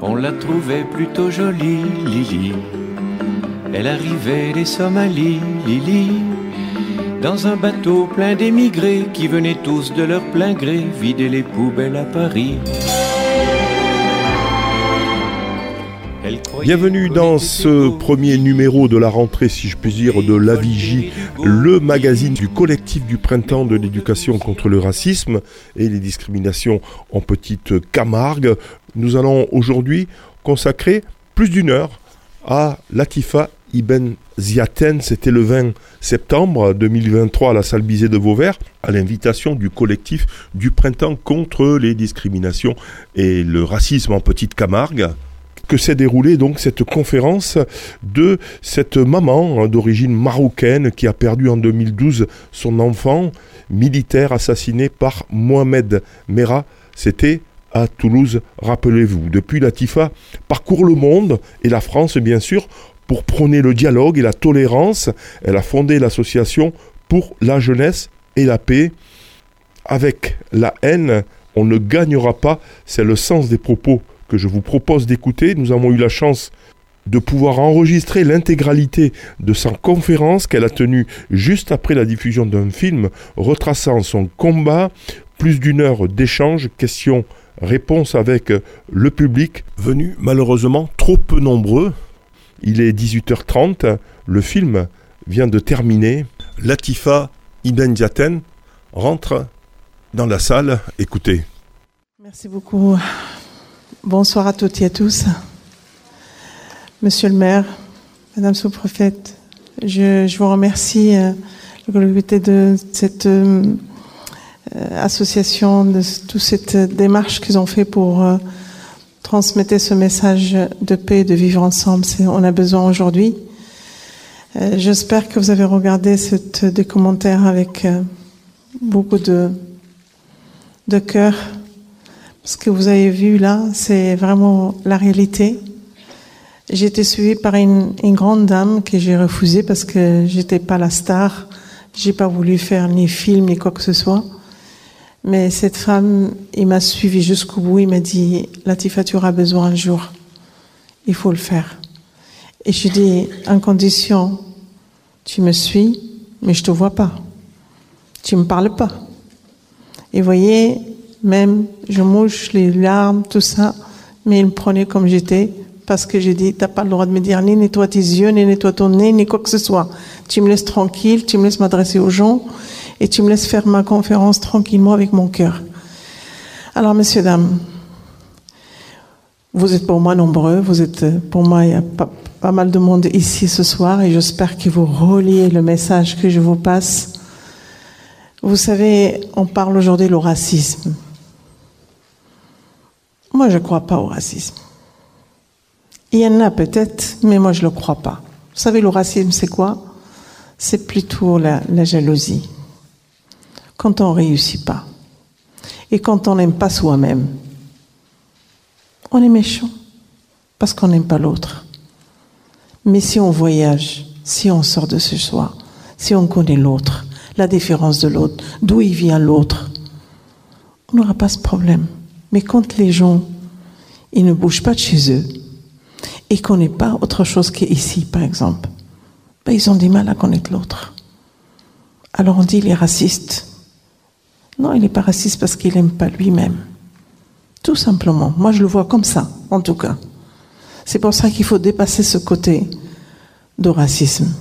On la trouvait plutôt jolie, Lily. Elle arrivait des Somalies, Lily. Dans un bateau plein d'émigrés qui venaient tous de leur plein gré vider les poubelles à Paris. Bienvenue dans ce premier numéro de la rentrée, si je puis dire, de La Vigie, le magazine du collectif du printemps de l'éducation contre le racisme et les discriminations en petite Camargue. Nous allons aujourd'hui consacrer plus d'une heure à Latifa Ibn Ziaten. C'était le 20 septembre 2023 à la salle Bizet de Vauvert, à l'invitation du collectif du printemps contre les discriminations et le racisme en petite Camargue que s'est déroulée donc cette conférence de cette maman hein, d'origine marocaine qui a perdu en 2012 son enfant militaire assassiné par Mohamed Merah. C'était à Toulouse, rappelez-vous. Depuis, Latifa parcourt le monde et la France, bien sûr, pour prôner le dialogue et la tolérance. Elle a fondé l'association pour la jeunesse et la paix. Avec la haine, on ne gagnera pas. C'est le sens des propos que je vous propose d'écouter. Nous avons eu la chance de pouvoir enregistrer l'intégralité de sa conférence qu'elle a tenue juste après la diffusion d'un film retraçant son combat, plus d'une heure d'échange, questions, réponses avec le public, venu malheureusement trop peu nombreux. Il est 18h30, le film vient de terminer. Latifa Ibn rentre dans la salle. Écoutez. Merci beaucoup. Bonsoir à toutes et à tous. Monsieur le maire, Madame sous-prophète, je, vous remercie euh, de cette euh, association, de toute cette démarche qu'ils ont fait pour euh, transmettre ce message de paix, de vivre ensemble. On a besoin aujourd'hui. J'espère que vous avez regardé cette, des avec beaucoup de, de cœur ce que vous avez vu là, c'est vraiment la réalité. J'ai été suivie par une, grande dame que j'ai refusée parce que j'étais pas la star. J'ai pas voulu faire ni film ni quoi que ce soit. Mais cette femme, il m'a suivi jusqu'au bout. Il m'a dit, Latifa, tu auras besoin un jour. Il faut le faire. Et je dis, en condition, tu me suis, mais je te vois pas. Tu me parles pas. Et voyez, même, je mouche les larmes, tout ça, mais il me prenait comme j'étais, parce que j'ai dit, t'as pas le droit de me dire ni nettoie tes yeux, ni nettoie ton nez, ni quoi que ce soit. Tu me laisses tranquille, tu me laisses m'adresser aux gens, et tu me laisses faire ma conférence tranquillement avec mon cœur. Alors, messieurs, dames, vous êtes pour moi nombreux, vous êtes pour moi, il y a pas, pas mal de monde ici ce soir, et j'espère que vous reliez le message que je vous passe. Vous savez, on parle aujourd'hui du racisme. Moi, je ne crois pas au racisme. Il y en a peut-être, mais moi, je ne le crois pas. Vous savez, le racisme, c'est quoi? C'est plutôt la, jalousie. Quand on ne réussit pas. Et quand on n'aime pas soi-même. On est méchant. Parce qu'on n'aime pas l'autre. Mais si on voyage, si on sort de ce soi, si on connaît l'autre, la différence de l'autre, d'où il vient l'autre, on n'aura pas ce problème. Mais quand les gens, ils ne bougent pas de chez eux et qu'on n'est pas autre chose qu'ici, par exemple, ben, ils ont du mal à connaître l'autre. Alors on dit il est raciste. Non, il n'est pas raciste parce qu'il n'aime pas lui-même. Tout simplement. Moi, je le vois comme ça, en tout cas. C'est pour ça qu'il faut dépasser ce côté de racisme.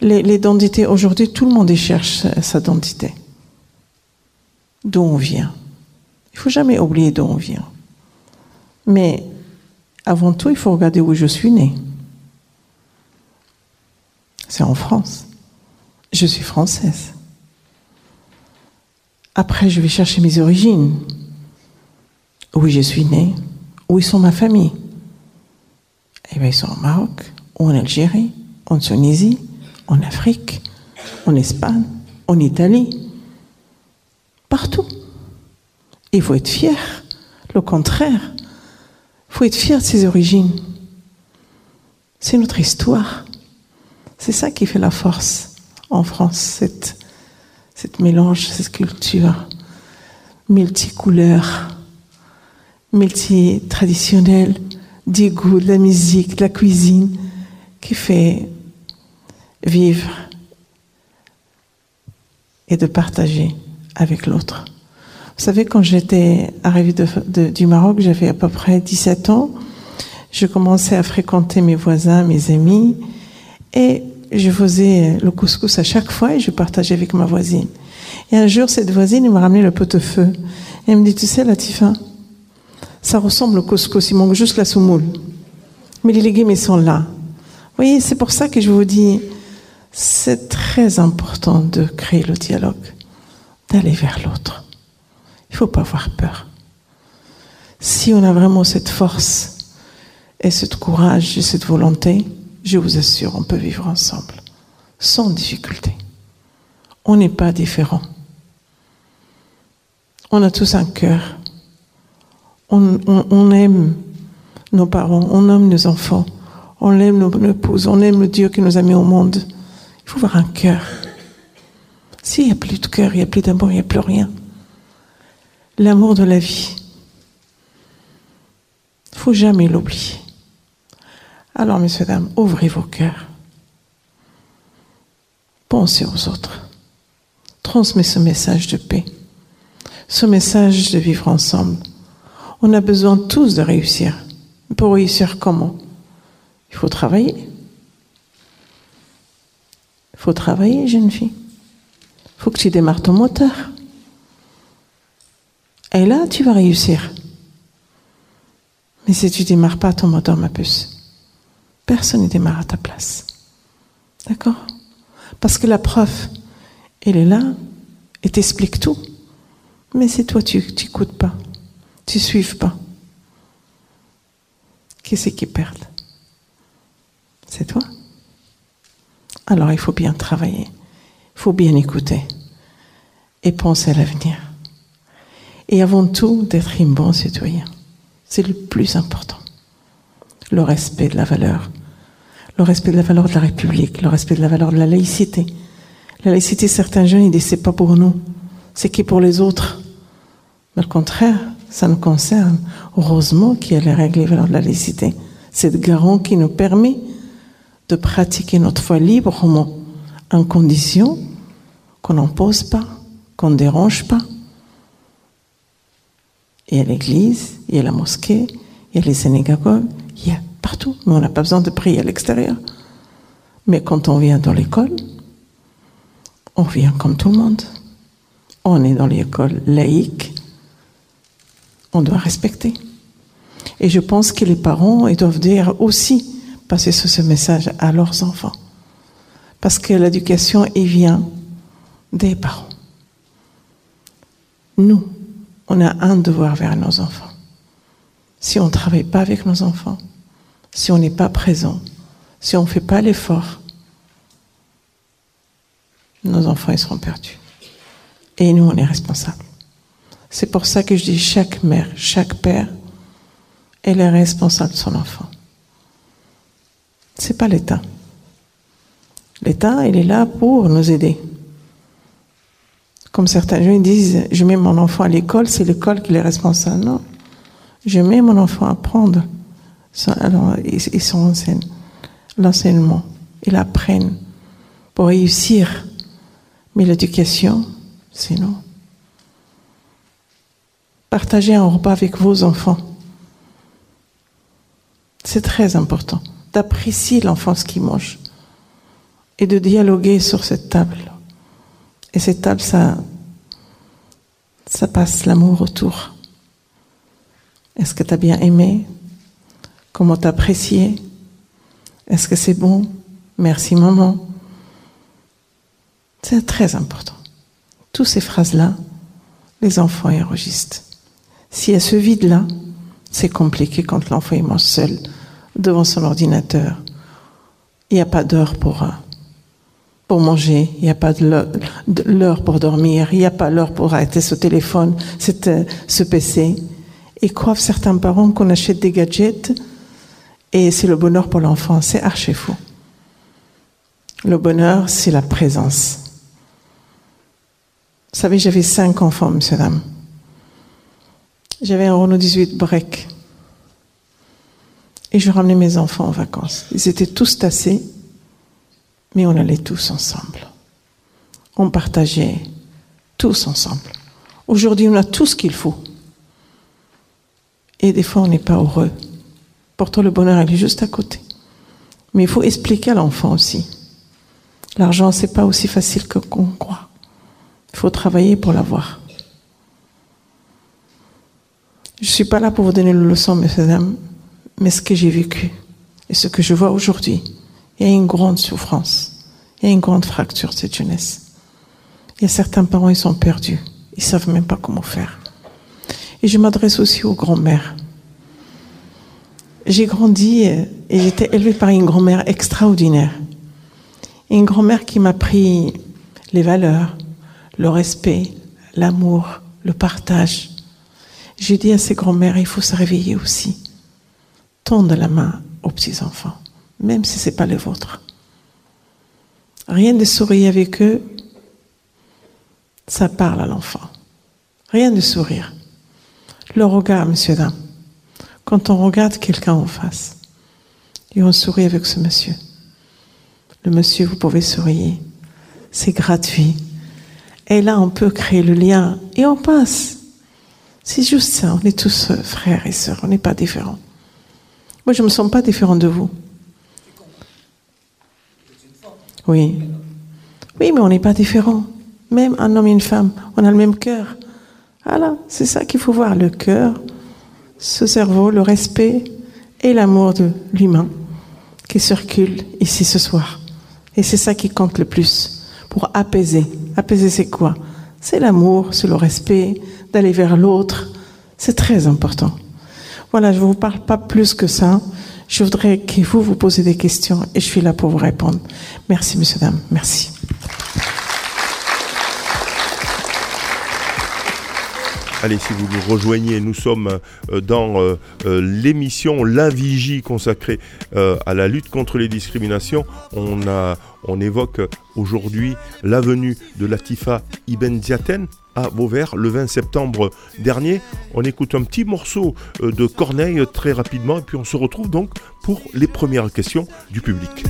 Les, aujourd'hui, tout le monde cherche sa identité. D'où on vient. Il faut jamais oublier d'où on vient. Mais avant tout, il faut regarder où je suis né. C'est en France. Je suis française. Après, je vais chercher mes origines. Où je suis née, où sont ma famille. Eh bien, ils sont au Maroc, ou en Algérie, en Tunisie, en Afrique, en Espagne, en Italie, partout. Il faut être fier. Le contraire, il faut être fier de ses origines. C'est notre histoire. C'est ça qui fait la force en France, cette, mélange, cette culture multicouleur. multi-traditionnel, du goût, de la musique, de la cuisine, qui fait vivre et de partager avec l'autre. Vous savez, quand j'étais arrivée du Maroc, j'avais à peu près 17 ans, je commençais à fréquenter mes voisins, mes amis, et je faisais le couscous à chaque fois et je partageais avec ma voisine. Et un jour, cette voisine m'a ramené le pot-de-feu. Et elle me dit, tu sais, Latifa, ça ressemble au couscous, il manque juste la soumoule. Mais les légumes, ils sont là. Vous voyez, c'est pour ça que je vous dis, c'est très important de créer le dialogue, d'aller vers l'autre. Il ne faut pas avoir peur. Si on a vraiment cette force et ce courage et cette volonté, je vous assure, on peut vivre ensemble, sans difficulté. On n'est pas différents. On a tous un cœur. On, aime nos parents, on aime nos enfants, on aime nos épouses, on aime le Dieu qui nous a mis au monde. Il faut avoir un cœur. S'il n'y a plus de cœur, il n'y a plus d'amour, il n'y a plus rien. L'amour de la vie. Faut jamais l'oublier. Alors, messieurs, dames, ouvrez vos cœurs. Pensez aux autres. Transmettez ce message de paix, ce message de vivre ensemble. On a besoin tous de réussir. Pour réussir comment? Il faut travailler. Il faut travailler, jeune fille. Il faut que tu démarres ton moteur. Et là, tu vas réussir. Mais si tu ne démarres pas ton moteur, ma puce, Personne ne démarre à ta place. D'accord? Parce que la preuve, elle est là et t'explique tout. Mais c'est toi, tu n'écoutes pas. Tu ne suives pas. Qui c'est qui perd? C'est toi? Alors il faut bien travailler. Il faut bien écouter. Et penser à l'avenir. Et avant tout, d'être un bon citoyen. C'est le plus important le respect de la valeur, le respect de la valeur de la République, le respect de la valeur de la laïcité. La laïcité, certains jeunes, ils disent c'est pas pour nous, c'est qui pour les autres. Mais au contraire, ça nous concerne. Heureusement qu'il y a les règles et valeurs de la laïcité. C'est le garant qui nous permet de pratiquer notre foi librement, en condition qu'on n'impose pas, qu'on ne dérange pas. Il y a l'église, il y a la mosquée, il y a les synagogues, il y a partout, mais on n'a pas besoin de prier à l'extérieur. Mais quand on vient dans l'école, on vient comme tout le monde. On est dans l'école laïque, on doit respecter. Et je pense que les parents doivent dire aussi passer ce message à leurs enfants. Parce que l'éducation, il vient des parents. Nous, on a un devoir vers nos enfants si on ne travaille pas avec nos enfants, si on n'est pas présent, si on ne fait pas l'effort, nos enfants ils seront perdus. Et nous, on est responsables. C'est pour ça que je dis chaque mère, chaque père, elle est responsable de son enfant. C'est pas l'État. L'État, il est là pour nous aider. Comme certains gens disent, je mets mon enfant à l'école, c'est l'école qui est responsable. Non. Je mets mon enfant à apprendre. Alors, ils sont l'enseignement. Ils apprennent pour réussir. Mais l'éducation, c'est non. Partagez un repas avec vos enfants. C'est très important d'apprécier l'enfance qui mange et de dialoguer sur cette table. Et cette table, ça, ça passe l'amour autour. Est-ce que tu as bien aimé? Comment t'as apprécié Est-ce que c'est bon? Merci maman. C'est très important. Toutes ces phrases-là, les enfants y enregistrent. S'il y a ce vide-là, c'est compliqué quand l'enfant mange seul devant son ordinateur. Il n'y a pas d'heure pour, euh, pour manger, il n'y a pas l'heure pour dormir, il n'y a pas l'heure pour arrêter ce téléphone, euh, ce PC et croient certains parents qu'on achète des gadgets et c'est le bonheur pour l'enfant. C'est archi faux. Le bonheur, c'est la présence. Vous savez, j'avais cinq enfants, monsieur, dame. J'avais un Renault 18 break. Et je ramenais mes enfants en vacances. Ils étaient tous tassés, mais on allait tous ensemble. On partageait tous ensemble. Aujourd'hui, on a tout ce qu'il faut. Et des fois, on n'est pas heureux. Pourtant, le bonheur, il est juste à côté. Mais il faut expliquer à l'enfant aussi. L'argent, c'est pas aussi facile que qu'on croit. Il faut travailler pour l'avoir. Je suis pas là pour vous donner le leçon, messieurs dames, mais ce que j'ai vécu et ce que je vois aujourd'hui, il y a une grande souffrance, il y a une grande fracture cette jeunesse. Il y a certains parents, ils sont perdus, ils savent même pas comment faire. Et je m'adresse aussi aux grands-mères. J'ai grandi et j'étais élevée par une grand-mère extraordinaire. Une grand-mère qui m'a pris les valeurs, le respect, l'amour, le partage. J'ai dit à ces grands-mères, il faut se réveiller aussi. Tendre la main aux petits-enfants, même si ce n'est pas les vôtres. Rien de sourire avec eux, ça parle à l'enfant. Rien de sourire. Le regard, monsieur, dame. Quand on regarde quelqu'un en face, et on sourit avec ce monsieur. Le monsieur, vous pouvez sourire. C'est gratuit. Et là, on peut créer le lien et on passe. C'est juste ça. On est tous frères et sœurs. On n'est pas différents. Moi, je ne me sens pas différent de vous. Oui. Oui, mais on n'est pas différents. Même un homme et une femme, on a le même cœur. Voilà, c'est ça qu'il faut voir, le cœur, ce cerveau, le respect et l'amour de l'humain qui circule ici ce soir. Et c'est ça qui compte le plus pour apaiser. Apaiser, c'est quoi? C'est l'amour, c'est le respect, d'aller vers l'autre. C'est très important. Voilà, je ne vous parle pas plus que ça. Je voudrais que vous vous posez des questions et je suis là pour vous répondre. Merci, monsieur, dame. Merci. Allez, si vous nous rejoignez, nous sommes euh, dans euh, euh, l'émission La Vigie consacrée à la lutte contre les discriminations. On, a, on évoque aujourd'hui la venue de Latifa Ibn Ziaten à Vauvert le 20 septembre dernier. On écoute un petit morceau de Corneille très rapidement et puis on se retrouve donc pour les premières questions du public.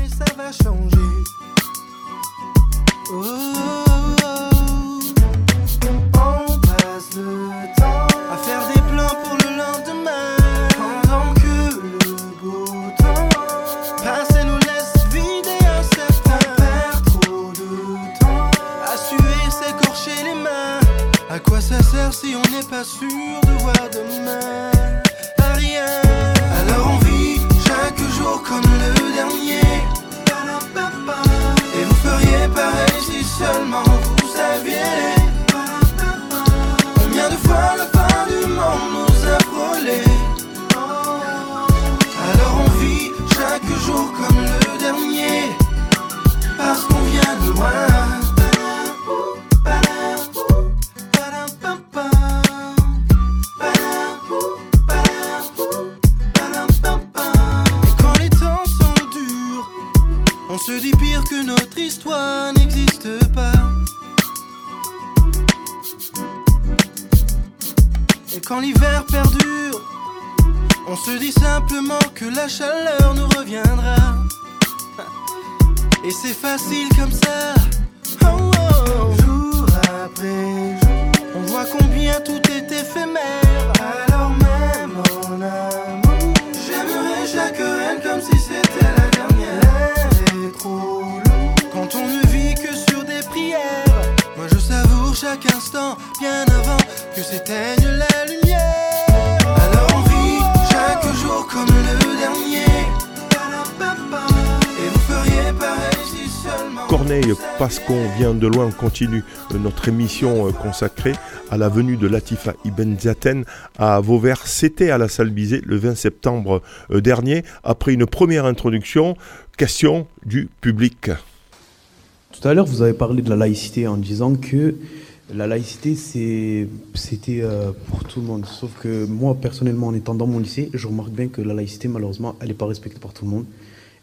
Si on n'est pas sûr de voir demain rien. Alors on vit chaque jour comme le dernier. Et vous feriez pareil si seulement vous saviez. Combien de fois la fin du monde nous a frôlé. Alors on vit chaque jour comme le dernier. Parce qu'on vient de loin. Se dit pire que notre histoire n'existe pas. Et quand l'hiver perdure, on se dit simplement que la chaleur nous reviendra. Et c'est facile comme ça. Oh, oh. Jour après jour, on voit combien tout est éphémère. Alors même en amour, j'aimerais chaque reine comme si c'était la quand on ne vit que sur des prières. Moi je savoure chaque instant, bien avant que s'éteigne la Parce qu'on vient de loin, on continue notre émission euh, consacrée à la venue de Latifa Ibn Zaten à Vauvert. C'était à la salle Bizet le 20 septembre euh, dernier. Après une première introduction, question du public. Tout à l'heure, vous avez parlé de la laïcité en disant que la laïcité, c'était euh, pour tout le monde. Sauf que moi, personnellement, en étant dans mon lycée, je remarque bien que la laïcité, malheureusement, elle n'est pas respectée par tout le monde.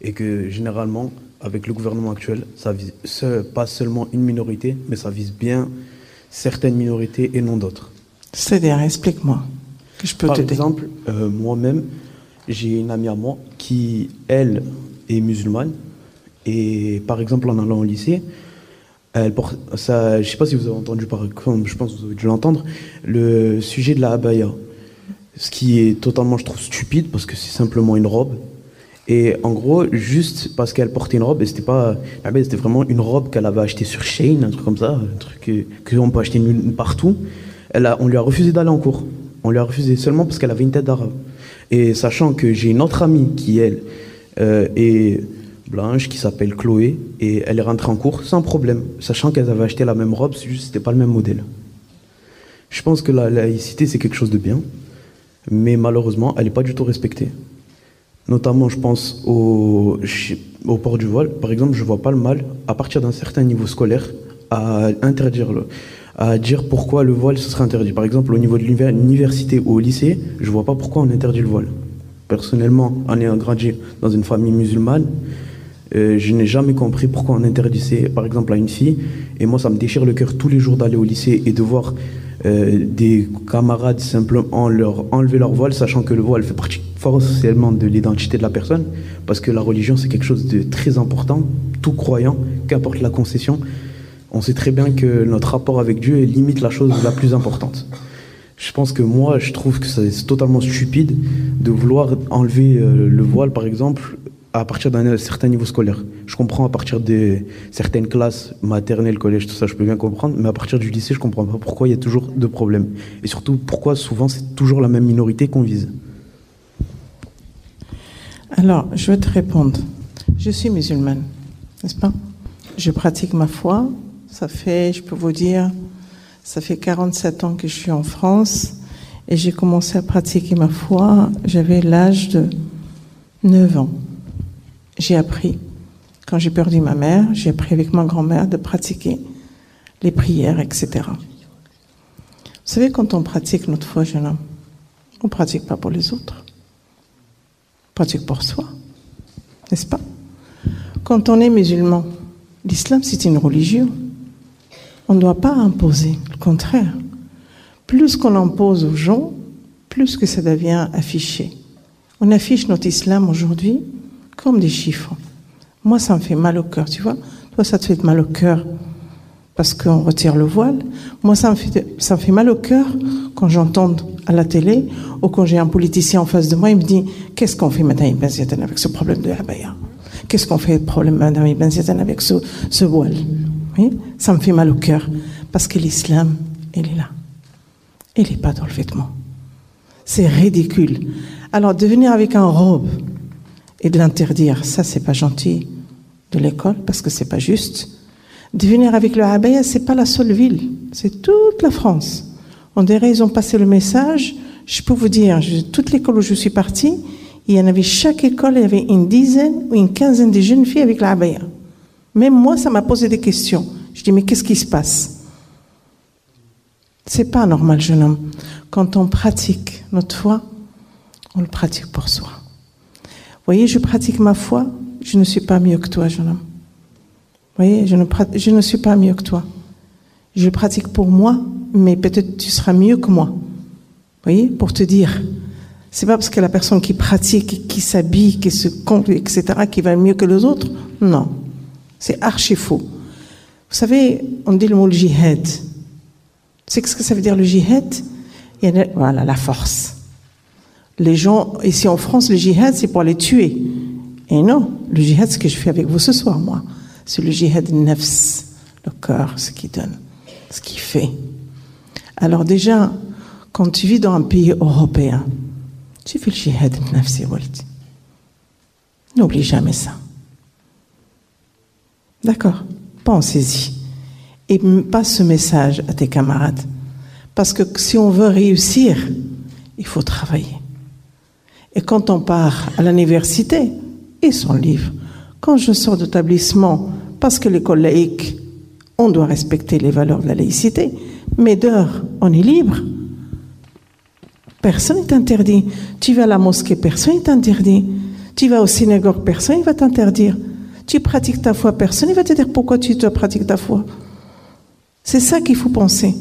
Et que généralement, avec le gouvernement actuel, ça vise pas seulement une minorité, mais ça vise bien certaines minorités et non d'autres. C'est-à-dire, explique-moi. que je peux Par exemple, euh, moi-même, j'ai une amie à moi qui, elle, est musulmane. Et par exemple, en allant au lycée, elle porte, ça, je ne sais pas si vous avez entendu, par comme je pense que vous avez dû l'entendre, le sujet de la abaya. Ce qui est totalement, je trouve, stupide parce que c'est simplement une robe. Et en gros, juste parce qu'elle portait une robe, et c'était pas, c'était vraiment une robe qu'elle avait achetée sur Shein, un truc comme ça, un truc que, qu'on peut acheter partout. Elle a, on lui a refusé d'aller en cours. On lui a refusé seulement parce qu'elle avait une tête d'arabe. Et sachant que j'ai une autre amie qui, elle, euh, est blanche, qui s'appelle Chloé, et elle est rentrée en cours sans problème, sachant qu'elles avaient acheté la même robe, c'est juste c'était pas le même modèle. Je pense que la laïcité, c'est quelque chose de bien, mais malheureusement, elle n'est pas du tout respectée. Notamment, je pense au, port du voile. Par exemple, je vois pas le mal, à partir d'un certain niveau scolaire, à interdire à dire pourquoi le voile serait interdit. Par exemple, au niveau de l'université ou au lycée, je vois pas pourquoi on interdit le voile. Personnellement, en ayant grandi dans une famille musulmane, euh, je n'ai jamais compris pourquoi on interdisait, par exemple, à une fille. Et moi, ça me déchire le cœur tous les jours d'aller au lycée et de voir euh, des camarades simplement leur enlever leur voile, sachant que le voile fait partie forcément de l'identité de la personne, parce que la religion, c'est quelque chose de très important. Tout croyant, qu'importe la concession, on sait très bien que notre rapport avec Dieu est limite la chose la plus importante. Je pense que moi, je trouve que c'est totalement stupide de vouloir enlever euh, le voile, par exemple, à partir d'un certain niveau scolaire. Je comprends à partir de certaines classes, maternelles, collège, tout ça, je peux bien comprendre, mais à partir du lycée, je comprends pas pourquoi il y a toujours de problèmes. Et surtout, pourquoi souvent c'est toujours la même minorité qu'on vise. Alors, je vais te répondre. Je suis musulmane, n'est-ce pas? Je pratique ma foi. Ça fait, je peux vous dire, ça fait 47 ans que je suis en France et j'ai commencé à pratiquer ma foi. J'avais l'âge de 9 ans. J'ai appris. Quand j'ai perdu ma mère, j'ai appris avec ma grand-mère de pratiquer les prières, etc. Vous savez, quand on pratique notre foi, jeune homme, on ne pratique pas pour les autres. On pratique pour soi. N'est-ce pas? Quand on est musulman, l'islam, c'est une religion. On ne doit pas imposer, le contraire. Plus qu'on impose aux gens, plus que ça devient affiché. On affiche notre islam aujourd'hui comme des chiffres. Moi, ça me fait mal au cœur, tu vois. Toi, ça te fait mal au cœur parce qu'on retire le voile. Moi, ça me fait, ça me fait mal au cœur quand j'entends à la télé ou quand j'ai un politicien en face de moi, il me dit Qu'est-ce qu'on fait, Madame Ibn avec ce problème de Abaya Qu'est-ce qu'on fait, problème, Madame Ibn Ziadan, avec ce, ce voile? Oui? Ça me fait mal au cœur parce que l'islam, il est là. Il n'est pas dans le vêtement. C'est ridicule. Alors, de venir avec un robe et de l'interdire, ça, c'est pas gentil de l'école parce que c'est pas juste. De venir avec le abaya, c'est pas la seule ville, c'est toute la France. On dirait ils ont passé le message. Je peux vous dire, toute l'école où je suis partie, il y en avait chaque école, il y avait une dizaine ou une quinzaine de jeunes filles avec l'abaya. Même moi, ça m'a posé des questions. Je dis mais qu'est-ce qui se passe? C'est pas normal, jeune homme. Quand on pratique notre foi, on le pratique pour soi. Voyez, je pratique ma foi, je ne suis pas mieux que toi, jeune homme. Vous voyez, je ne, je ne suis pas mieux que toi. Je pratique pour moi, mais peut-être tu seras mieux que moi. Vous voyez, pour te dire. C'est pas parce que la personne qui pratique, qui s'habille, qui se compte, etc., qui va mieux que les autres. Non. C'est archi faux. Vous savez, on dit le mot le jihad. C'est ce que ça veut dire le jihad? Voilà, la force. Les gens, ici en France, le jihad, c'est pour les tuer. Et non, le jihad, ce que je fais avec vous ce soir, moi, c'est le jihad nefs, le cœur, ce qui donne, ce qui fait. Alors déjà, quand tu vis dans un pays européen, tu fais le jihad nefs et N'oublie jamais ça. D'accord? Pensez-y. Et passe ce message à tes camarades. Parce que si on veut réussir, il faut travailler. Et quand on part à l'université, et son livre. Quand je sors d'établissement, parce que l'école laïque, on doit respecter les valeurs de la laïcité, mais d'heure, on est libre. Personne n'est interdit. Tu vas à la mosquée, personne n'est interdit. Tu vas au synagogue, personne ne va t'interdire. Tu pratiques ta foi, personne ne va te dire pourquoi tu te pratiques ta foi. C'est ça qu'il faut penser.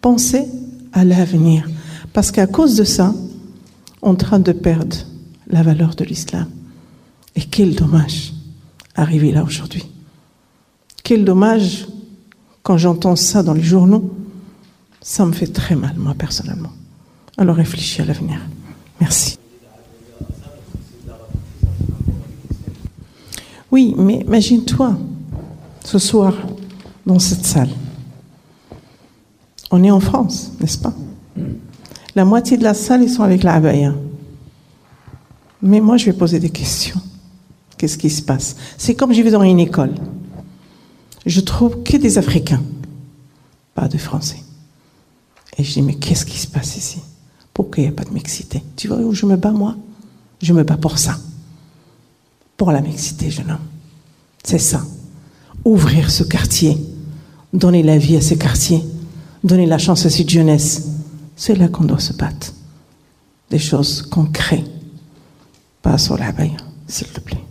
Penser à l'avenir. Parce qu'à cause de ça, en train de perdre la valeur de l'islam. Et quel dommage arriver là aujourd'hui. Quel dommage quand j'entends ça dans les journaux. Ça me fait très mal, moi, personnellement. Alors réfléchis à l'avenir. Merci. Oui, mais imagine-toi, ce soir, dans cette salle, on est en France, n'est-ce pas? La moitié de la salle, ils sont avec la abaya. Mais moi, je vais poser des questions. Qu'est-ce qui se passe? C'est comme je vais dans une école. Je trouve que des Africains, pas de Français. Et je dis, mais qu'est-ce qui se passe ici? Pourquoi il n'y a pas de mixité? Tu vois où je me bats, moi? Je me bats pour ça. Pour la mixité, jeune homme. C'est ça. Ouvrir ce quartier. Donner la vie à ce quartier. Donner la chance à cette jeunesse. C'est là qu'on doit se battre. Des choses concrètes. Pas sur la baille, s'il te plaît.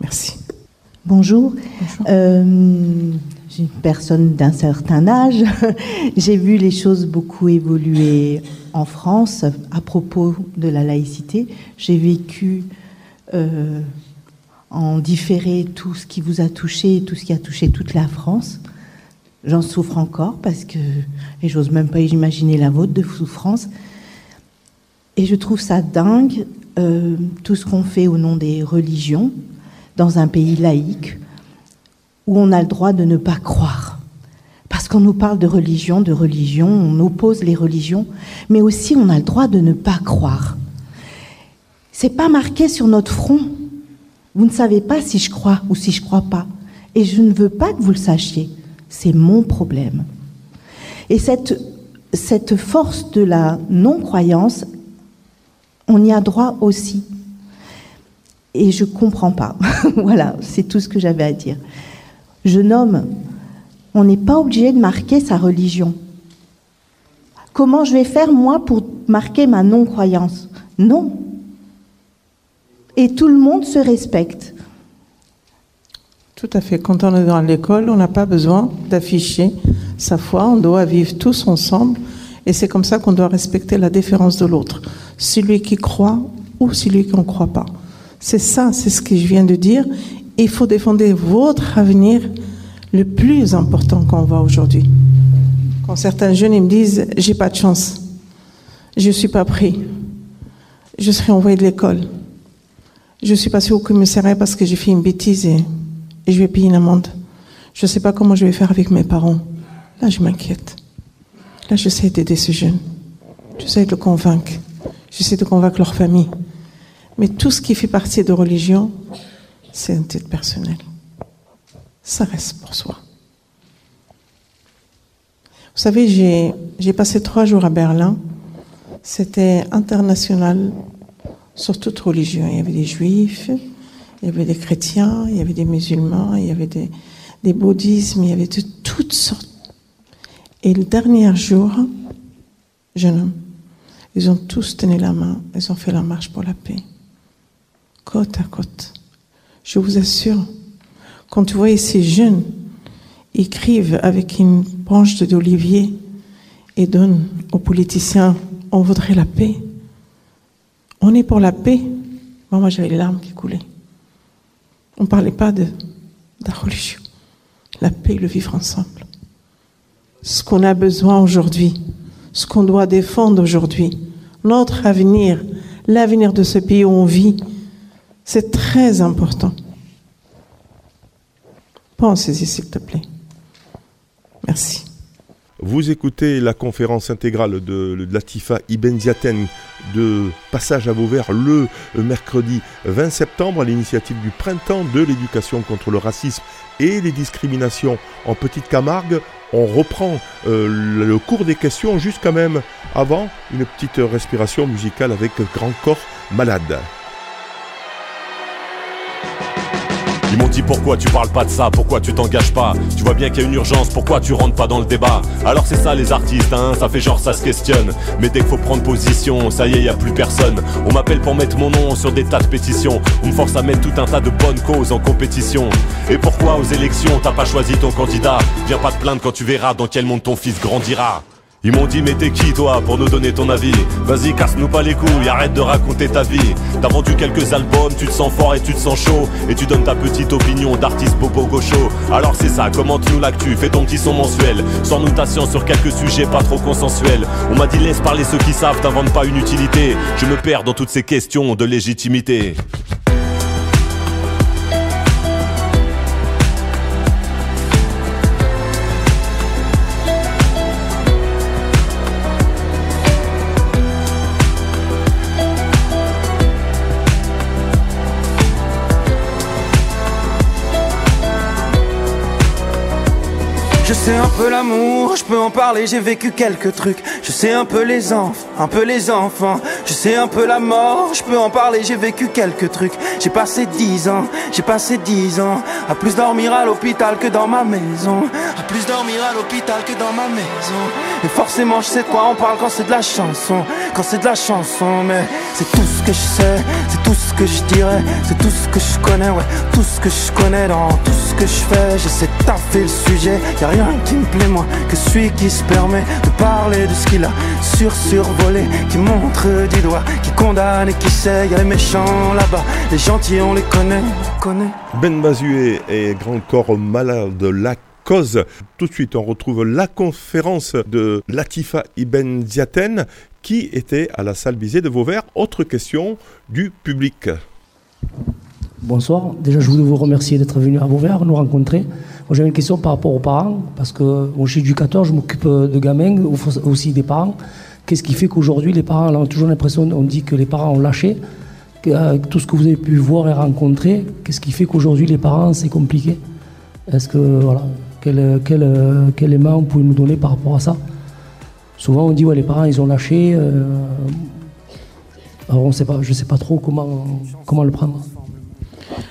Merci. Bonjour. Euh, j'ai une personne d'un certain âge. J'ai vu les choses beaucoup évoluer en France à propos de la laïcité. J'ai vécu euh, en différé tout ce qui vous a touché, tout ce qui a touché toute la France. J'en souffre encore parce que, et j'ose même pas imaginer la vôtre de souffrance. Et je trouve ça dingue, euh, tout ce qu'on fait au nom des religions, dans un pays laïque où on a le droit de ne pas croire. Parce qu'on nous parle de religion, de religion, on oppose les religions, mais aussi on a le droit de ne pas croire. C'est pas marqué sur notre front. Vous ne savez pas si je crois ou si je crois pas. Et je ne veux pas que vous le sachiez. C'est mon problème. Et cette, force de la non-croyance, on y a droit aussi et je comprends pas. voilà, c'est tout ce que j'avais à dire. Jeune homme, on n'est pas obligé de marquer sa religion. Comment je vais faire moi pour marquer ma non-croyance? Non. Et tout le monde se respecte. Tout à fait. Quand on est dans l'école, on n'a pas besoin d'afficher sa foi. On doit vivre tous ensemble. Et c'est comme ça qu'on doit respecter la différence de l'autre. Celui qui croit ou celui qui ne croit pas. C'est ça, c'est ce que je viens de dire. Il faut défendre votre avenir le plus important qu'on voit aujourd'hui. Quand certains jeunes me disent j'ai pas de chance, je suis pas pris, je serai envoyé de l'école, je suis passé au commissariat parce que j'ai fait une bêtise et je vais payer une amende. Je ne sais pas comment je vais faire avec mes parents. Là, je m'inquiète. Là, j'essaie d'aider ce jeune. J'essaie de le convaincre. J'essaie de convaincre leur famille. Mais tout ce qui fait partie de religion, c'est un titre personnel. Ça reste pour soi. Vous savez, j'ai passé trois jours à Berlin. C'était international sur toute religion. Il y avait des juifs, il y avait des chrétiens, il y avait des musulmans, il y avait des, bouddhismes, il y avait de toutes sortes. Et le dernier jour, jeune homme, ils ont tous tenu la main, ils ont fait la marche pour la paix côte à côte. Je vous assure, quand vous voyez ces jeunes écrivent avec une branche d'olivier et donnent aux politiciens, on voudrait la paix. On est pour la paix. Moi, j'avais les larmes qui coulaient. On ne parlait pas de, de la religion. La paix, le vivre ensemble. Ce qu'on a besoin aujourd'hui, ce qu'on doit défendre aujourd'hui, notre avenir, l'avenir de ce pays où on vit, c'est très important. Pensez-y, s'il te plaît. Merci. Vous écoutez la conférence intégrale de, Latifa Ibn Ziaten de Passage à Vauvert le mercredi 20 septembre à l'initiative du Printemps de l'éducation contre le racisme et les discriminations en Petite Camargue. On reprend euh, le cours des questions jusqu'à même avant une petite respiration musicale avec Grand Corps Malade. Ils m'ont dit pourquoi tu parles pas de ça, pourquoi tu t'engages pas? Tu vois bien qu'il y a une urgence, pourquoi tu rentres pas dans le débat? Alors c'est ça les artistes, hein, ça fait genre ça se questionne. Mais dès qu'il faut prendre position, ça y est, y a plus personne. On m'appelle pour mettre mon nom sur des tas de pétitions. On me force à mettre tout un tas de bonnes causes en compétition. Et pourquoi aux élections t'as pas choisi ton candidat? Viens pas te plaindre quand tu verras dans quel monde ton fils grandira Ils m'ont dit mais t'es qui toi pour nous donner ton avis? Vas-y casse-nous pas les couilles, arrête de raconter ta vie. T'as vendu quelques albums, tu te sens fort et tu te sens chaud. Et tu donnes ta petite opinion d'artiste bobo gaucho. Alors c'est ça, commente-nous l'actu, fais ton petit son mensuel. Sans notation sur quelques sujets pas trop consensuels. On m'a dit laisse parler ceux qui savent, t'inventes pas une utilité. Je me perds dans toutes ces questions de légitimité Je sais un peu l'amour, je peux en parler, j'ai vécu quelques trucs. Je sais un peu les enfants, un peu les enfants. Je sais un peu la mort, je peux en parler, j'ai vécu quelques trucs. J'ai passé dix ans, j'ai passé dix ans à plus dormir à l'hôpital que dans ma maison. À plus dormir à l'hôpital que dans ma maison. Et forcément, je sais de quoi on parle quand c'est de la chanson. Quand c'est de la chanson, mais c'est tout ce que je sais, c'est tout ce que je dirais, c'est tout ce que je connais, ouais. Tout ce que je connais dans tout ce que je fais. J'essaie de taffer le sujet, y a rien qui me plaît moins que celui qui se permet de parler de ce qu'il a sur survolé, qui montre du doigt, qui condamne et qui sait. Y a les méchants là-bas, les gentils on les connaît, connaît. Ben Mazué est grand corps malade de la cause. Tout de suite, on retrouve la conférence de Latifa Ibn Ziaten qui était à la salle visée de Vauvert. Autre question du public. Bonsoir. Déjà, je voulais vous remercier d'être venu à Vauvert, nous rencontrer. Moi, j'avais une question par rapport aux parents, parce que moi, je suis éducateur, je m'occupe de gamins, aussi des parents. Qu'est-ce qui fait qu'aujourd'hui, les parents, on a toujours l'impression, on dit que les parents ont lâché, avec tout ce que vous avez pu voir et rencontrer, qu'est-ce qui fait qu'aujourd'hui, les parents, c'est compliqué? Est-ce que, voilà, quel, quel, quel élément vous pouvez nous donner par rapport à ça? Souvent, on dit, ouais, les parents, ils ont lâché. Euh, alors, on sait pas, je ne sais pas trop comment, comment le prendre.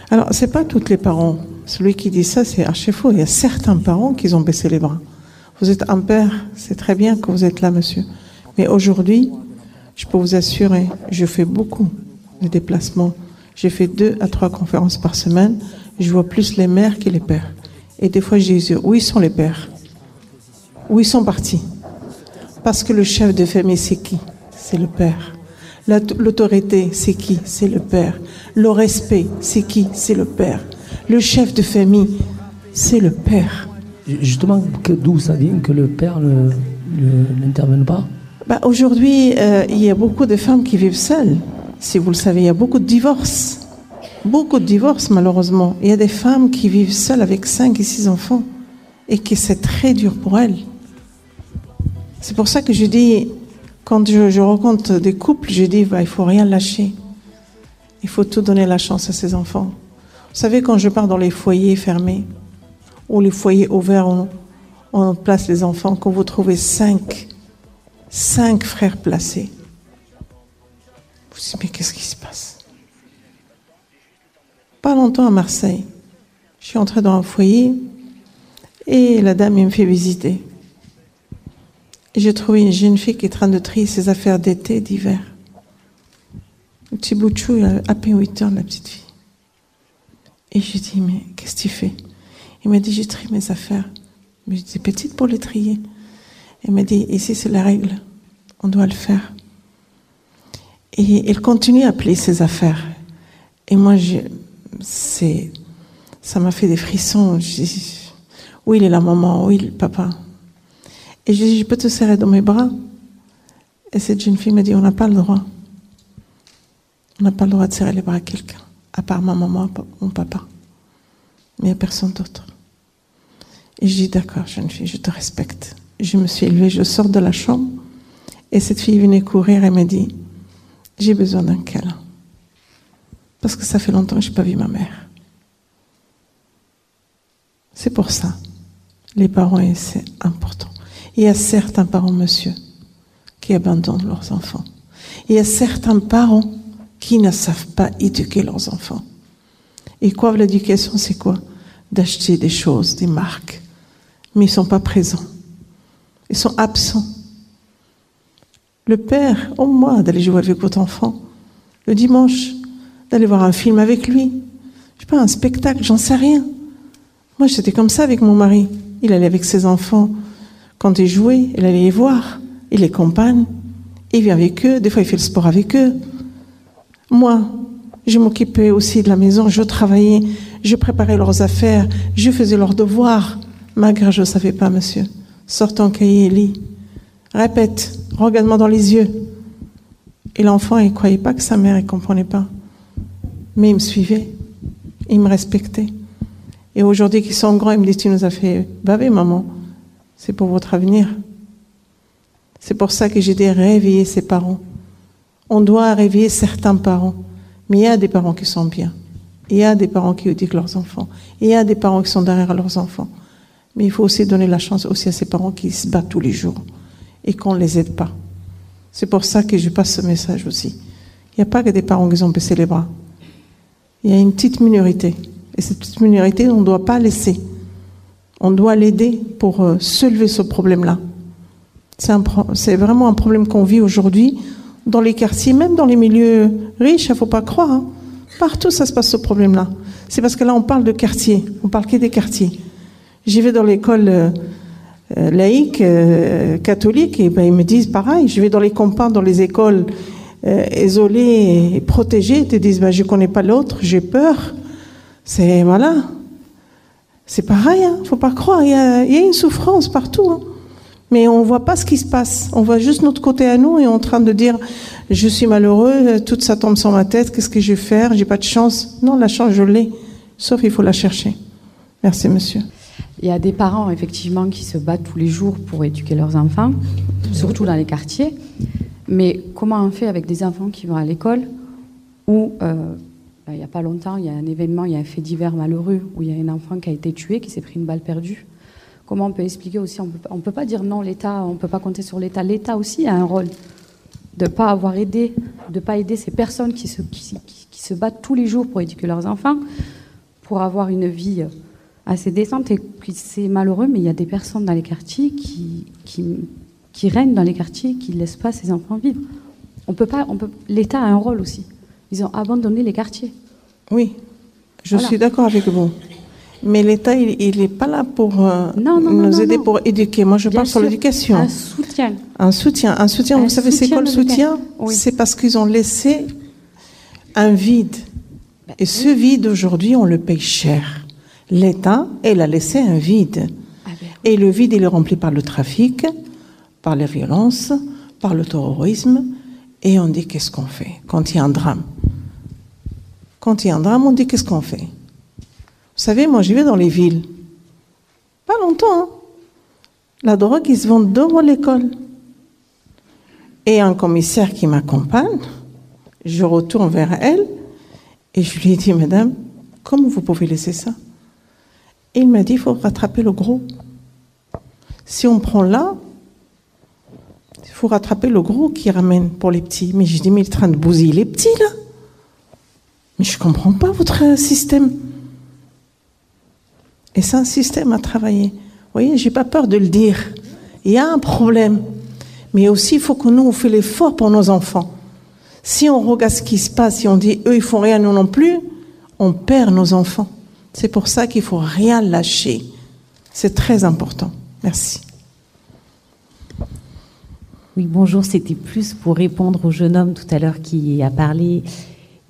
Alors, c'est pas tous les parents. Celui qui dit ça, c'est archi faux. Il y a certains parents qui ont baissé les bras. Vous êtes un père, c'est très bien que vous êtes là, monsieur. Mais aujourd'hui, je peux vous assurer, je fais beaucoup de déplacements. J'ai fait deux à trois conférences par semaine. Je vois plus les mères que les pères. Et des fois, je dis, où ils sont les pères? Où ils sont partis? Parce que le chef de famille, c'est qui? C'est le père. L'autorité, c'est qui? C'est le père. Le respect, c'est qui? C'est le père. Le chef de famille, c'est le père. Justement, d'où ça vient que le père n'intervienne pas? Bah, Aujourd'hui, euh, il y a beaucoup de femmes qui vivent seules. Si vous le savez, il y a beaucoup de divorces. Beaucoup de divorces, malheureusement. Il y a des femmes qui vivent seules avec cinq et six enfants et que c'est très dur pour elles. C'est pour ça que je dis, quand je, rencontre des couples, je dis, bah, il faut rien lâcher. Il faut tout donner la chance à ses enfants. Vous savez, quand je pars dans les foyers fermés ou les foyers ouverts, on, on place les enfants, quand vous trouvez cinq, cinq frères placés, vous dites, mais qu'est-ce qui se passe? Pas longtemps à Marseille, je suis entrée dans un foyer et la dame me fait visiter. j'ai trouvé une jeune fille qui est en train de trier ses affaires d'été, d'hiver. Le petit bout de chou, il a à peine 8 heures, la petite fille. Et je dit, mais qu'est-ce que tu fais? Il m'a dit, je trie mes affaires. Mais j'étais petite pour les trier. Il m'a dit, ici c'est la règle, on doit le faire. Et il continue à plier ses affaires. Et moi, c'est, ça m'a fait des frissons. Je dis, oui, il est la maman, oui, le papa? Et je dis, je peux te serrer dans mes bras? Et cette jeune fille m'a dit, on n'a pas le droit. On n'a pas le droit de serrer les bras à quelqu'un à part ma maman, mon papa. Mais a personne d'autre. Et je dis, d'accord, jeune fille, je te respecte. Je me suis élevée, je sors de la chambre, et cette fille venait courir et m'a dit, j'ai besoin d'un câlin. Parce que ça fait longtemps que je n'ai pas vu ma mère. C'est pour ça. Les parents, c'est important. Il y a certains parents, monsieur, qui abandonnent leurs enfants. Il y a certains parents qui ne savent pas éduquer leurs enfants. Et quoi l'éducation, c'est quoi? D'acheter des choses, des marques. Mais ils ne sont pas présents. Ils sont absents. Le père, au moins, d'aller jouer avec votre enfant. Le dimanche, d'aller voir un film avec lui. Je sais pas, un spectacle, j'en sais rien. Moi, j'étais comme ça avec mon mari. Il allait avec ses enfants. Quand il jouait, il allait les voir, il les compagne, il vient avec eux, des fois il fait le sport avec eux. Moi, je m'occupais aussi de la maison, je travaillais, je préparais leurs affaires, je faisais leurs devoirs, malgré je ne savais pas, monsieur. Sors ton cahier et lis. Répète, regarde-moi dans les yeux. Et l'enfant, il ne croyait pas que sa mère ne comprenait pas. Mais il me suivait, il me respectait. Et aujourd'hui qu'ils sont grands, ils me disent, tu nous as fait baver, maman. C'est pour votre avenir. C'est pour ça que j'ai dit réveiller ses parents. On doit réveiller certains parents. Mais il y a des parents qui sont bien. Il y a des parents qui éduquent leurs enfants. Il y a des parents qui sont derrière leurs enfants. Mais il faut aussi donner la chance aussi à ces parents qui se battent tous les jours et qu'on ne les aide pas. C'est pour ça que je passe ce message aussi. Il n'y a pas que des parents qui ont baissé les bras. Il y a une petite minorité. Et cette petite minorité, on ne doit pas laisser. On doit l'aider pour euh, soulever ce problème-là. C'est vraiment un problème qu'on vit aujourd'hui dans les quartiers, même dans les milieux riches, il ne faut pas croire. Hein. Partout, ça se passe ce problème-là. C'est parce que là, on parle de quartier. On parle que des quartiers. J'y vais dans l'école euh, euh, laïque, catholique, et ben, ils me disent pareil. Je vais dans les campagnes, dans les écoles isolées et protégées. Ils te disent, ben, je ne connais pas l'autre, j'ai peur. C'est, voilà. C'est pareil, hein, faut pas croire. Il y a, une souffrance partout. Hein. Mais on voit pas ce qui se passe. On voit juste notre côté à nous et on est en train de dire je suis malheureux, tout ça tombe sur ma tête, qu'est-ce que je vais faire? J'ai pas de chance. Non, la chance, je l'ai. Sauf il faut la chercher. Merci, monsieur. Il y a des parents, effectivement, qui se battent tous les jours pour éduquer leurs enfants, surtout dans les quartiers. Mais comment on fait avec des enfants qui vont à l'école où euh, il n'y a pas longtemps, il y a un événement, il y a un fait divers malheureux où il y a un enfant qui a été tué, qui s'est pris une balle perdue? Comment on peut expliquer aussi On ne peut pas dire non, l'État, on ne peut pas compter sur l'État. L'État aussi a un rôle de ne pas avoir aidé, de pas aider ces personnes qui se, qui, se battent tous les jours pour éduquer leurs enfants, pour avoir une vie assez décente. Et puis c'est malheureux, mais il y a des personnes dans les quartiers qui, qui, qui règnent dans les quartiers, qui ne laissent pas ces enfants vivre. On peut pas, on peut, L'État a un rôle aussi. Ils ont abandonné les quartiers. Oui, je suis d'accord avec vous. Mais l'État, il n'est pas là pour euh, nous aider pour éduquer. Moi, je parle sur l'éducation. Un soutien. Un soutien. Un soutien. vous savez, c'est quoi le soutien C'est parce qu'ils ont laissé un vide. Ben Et ce vide, aujourd'hui, on le paye cher. L'État, elle a laissé un vide. Ah ben Et le vide, il est rempli par le trafic, par la violence, par le terrorisme. Et on dit qu'est-ce qu'on fait quand il y a un drame? Quand il y a un drame, on dit qu'est-ce qu'on fait? Savez, moi, j'y vais dans les villes. Pas longtemps. Hein. La drogue, ils se vend devant l'école. Et un commissaire qui m'accompagne, je retourne vers elle et je lui dit, Madame, comment vous pouvez laisser ça? Et il m'a dit, il faut rattraper le gros. Si on prend là, il faut rattraper le gros qui ramène pour les petits. Mais je dis, mais il est en train de bousiller les petits, là. Mais je ne comprends pas votre système. Et c'est un système à travailler. Vous voyez, j'ai pas peur de le dire. Il y a un problème. Mais aussi, il faut que nous, on fait l'effort pour nos enfants. Si on regarde ce qui se passe, si on dit, eux, ils font rien, nous non plus, on perd nos enfants. C'est pour ça qu'il faut rien lâcher. C'est très important. Merci. Oui, bonjour. C'était plus pour répondre au jeune homme tout à l'heure qui a parlé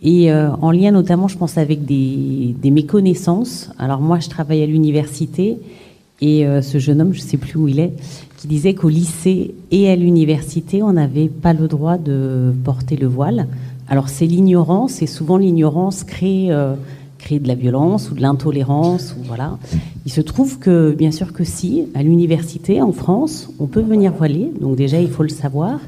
et euh, en lien notamment, je pense, avec des, méconnaissances. Alors moi, je travaille à l'université et euh, ce jeune homme, je ne sais plus où il est, qui disait qu'au lycée et à l'université, on n'avait pas le droit de porter le voile. Alors c'est l'ignorance, et souvent l'ignorance crée, euh, crée de la violence ou de l'intolérance. Voilà. Il se trouve que, bien sûr que si, à l'université, en France, on peut venir voiler, donc déjà il faut le savoir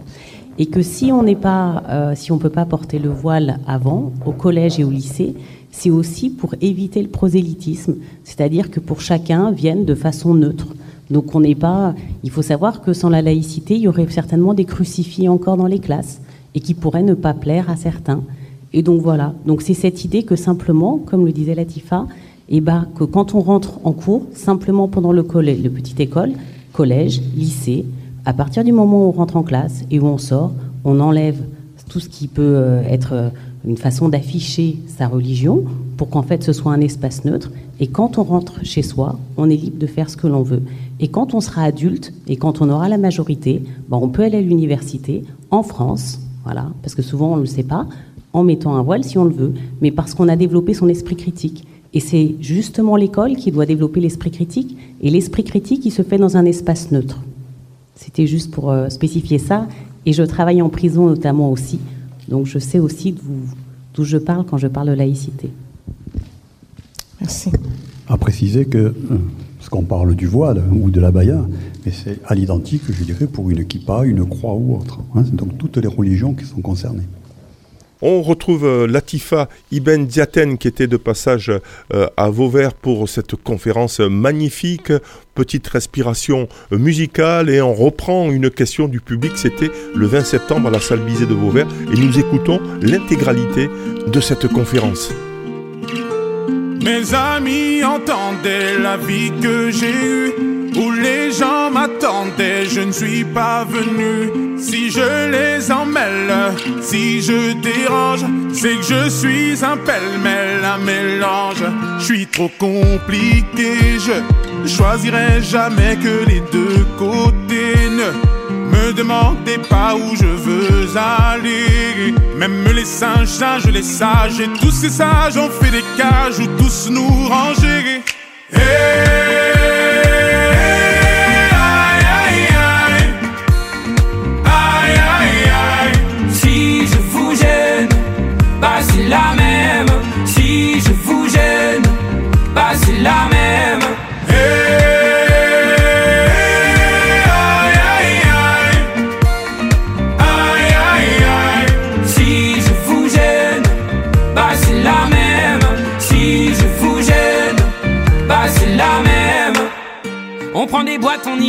et que si on n'est pas, euh, si on peut pas porter le voile avant, au collège et au lycée, c'est aussi pour éviter le prosélytisme, c'est-à-dire que pour chacun vienne de façon neutre. Donc on n'est pas, il faut savoir que sans la laïcité, il y aurait certainement des crucifix encore dans les classes et qui pourraient ne pas plaire à certains. Et donc voilà. Donc c'est cette idée que simplement, comme le disait Latifa, eh ben, que quand on rentre en cours, simplement pendant le collège, le petite école, collège, lycée, à partir du moment où on rentre en classe et où on sort, on enlève tout ce qui peut euh, être euh, une façon d'afficher sa religion, pour qu'en fait ce soit un espace neutre. Et quand on rentre chez soi, on est libre de faire ce que l'on veut. Et quand on sera adulte et quand on aura la majorité, ben, on peut aller à l'université en France, voilà, parce que souvent on ne le sait pas, en mettant un voile si on le veut, mais parce qu'on a développé son esprit critique. Et c'est justement l'école qui doit développer l'esprit critique, et l'esprit critique, il se fait dans un espace neutre. C'était juste pour euh, spécifier ça. Et je travaille en prison notamment aussi, donc je sais aussi d'où je parle quand je parle de laïcité. Merci. À préciser que, euh, parce qu'on parle du voile ou de la baya, mais c'est à l'identique, je dirais, pour une kippa, une croix ou autre. Hein. c'est donc toutes les religions qui sont concernées. On retrouve euh, Latifa Ibn Diaten qui était de passage euh, à Vauvert pour cette conférence magnifique. Petite respiration musicale et on reprend une question du public. C'était le 20 septembre à la salle Bizet de Vauvert et nous écoutons l'intégralité de cette conférence. Mes amis entendaient la vie que j'ai eue où les gens m'attendaient, je ne suis pas venu. Si je les emmêle, si je dérange, c'est que je suis un pêle-mêle, un mélange. Je suis trop compliqué, je choisirai jamais que les deux côtés. Ne me demandez pas où je veux aller. Même les singes, singes, les sages, et tous ces sages ont fait des cages où tous nous ranger.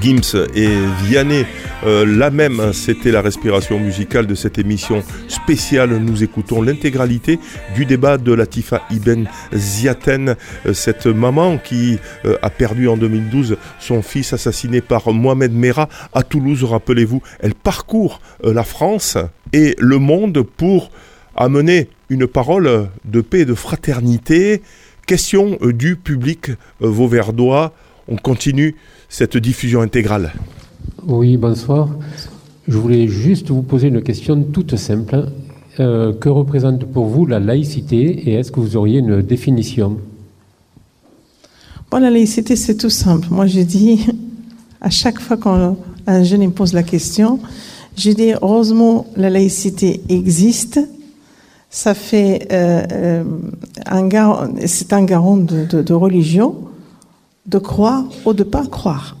Gims et Vianney. Euh, la même, c'était la respiration musicale de cette émission spéciale. Nous écoutons l'intégralité du débat de Latifa Ibn Ziaten, euh, cette maman qui euh, a perdu en 2012 son fils assassiné par Mohamed Merah à Toulouse. Rappelez-vous, elle parcourt la France et le monde pour amener une parole de paix et de fraternité. Question du public vauverdois. On continue cette diffusion intégrale. Oui, bonsoir. Je voulais juste vous poser une question toute simple. Euh, que représente pour vous la laïcité et est-ce que vous auriez une définition? Bon, la laïcité, c'est tout simple. Moi, je dis, à chaque fois qu'un jeune me pose la question, je dis, heureusement, la laïcité existe. Ça fait euh, euh un c'est un garant de, de, religion de croire ou de pas croire.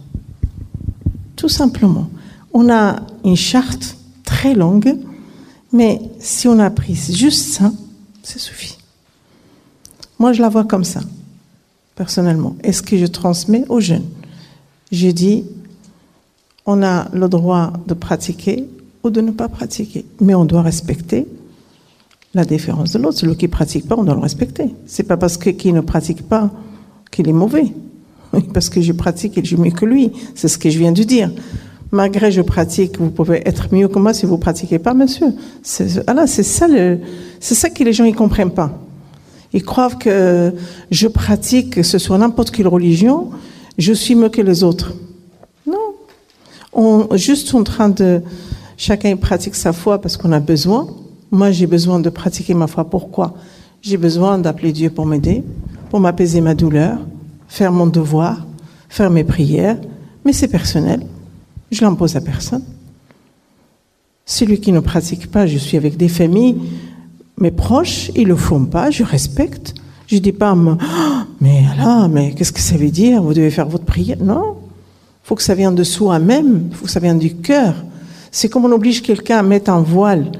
Tout simplement. On a une charte très longue, mais si on a pris juste ça, ça suffit. Moi, je la vois comme ça, personnellement. est ce que je transmets aux jeunes, je dis, on a le droit de pratiquer ou de ne pas pratiquer, mais on doit respecter la différence de l'autre. Celui qui ne pratique pas, on doit le respecter. C'est pas parce que qui ne pratique pas qu'il est mauvais. Parce que je pratique et je suis mieux que lui. C'est ce que je viens de dire. Malgré je pratique, vous pouvez être mieux que moi si vous pratiquez pas, monsieur. C'est, ça le, ça que les gens ils comprennent pas. Ils croient que je pratique, que ce soit n'importe quelle religion, je suis mieux que les autres. Non. On, juste en train de, chacun pratique sa foi parce qu'on a besoin. Moi, j'ai besoin de pratiquer ma foi. Pourquoi? J'ai besoin d'appeler Dieu pour m'aider, pour m'apaiser ma douleur, faire mon devoir, faire mes prières, mais c'est personnel. Je l'impose à personne. Celui qui ne pratique pas, je suis avec des familles, mes proches, ils le font pas, je respecte. Je dis pas, mais là, mais qu'est-ce que ça veut dire? Vous devez faire votre prière. Non. Faut que ça vienne de soi-même. Faut que ça vienne du cœur. C'est comme on oblige quelqu'un à mettre un voile.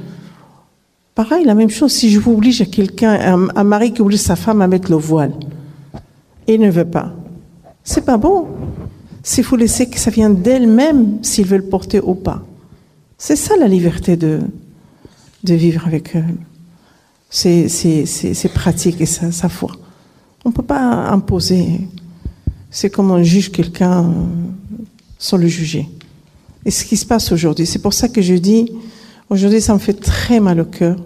Pareil, la même chose, si je vous oblige à quelqu'un, un, mari qui oblige sa femme à mettre le voile, et ne veut pas, c'est pas bon. S'il faut laisser que ça vienne d'elle-même, s'il veut le porter ou pas. C'est ça la liberté de, de vivre avec ses- ses pratiques et sa, sa foi. On ne peut pas imposer. C'est comme on juge quelqu'un euh, sans le juger. Et ce qui se passe aujourd'hui, c'est pour ça que je dis, aujourd'hui ça me fait très mal au cœur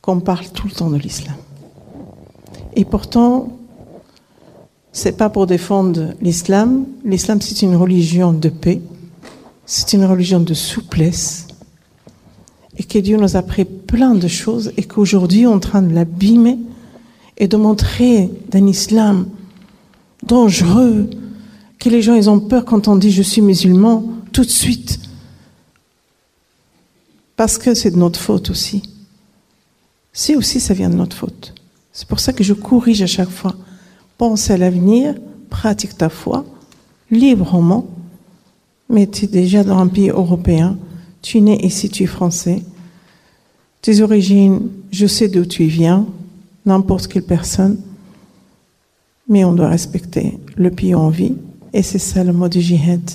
qu'on parle tout le temps de l'islam. Et pourtant, c'est pas pour défendre l'islam. L'islam, c'est une religion de paix. C'est une religion de souplesse. Et que Dieu nous a appris plein de choses et qu'aujourd'hui, on est en train de l'abîmer et de montrer d'un islam dangereux, que les gens, ils ont peur quand on dit je suis musulman, tout de suite. Parce que c'est de notre faute aussi. Si aussi ça vient de notre faute. C'est pour ça que je corrige à chaque fois. Pense à l'avenir, pratique ta foi, librement, mais tu es déjà dans un pays européen, tu es né ici, tu es français. Tes origines, je sais d'où tu viens, n'importe quelle personne, mais on doit respecter le pays où on vit, et c'est ça le mot du jihad.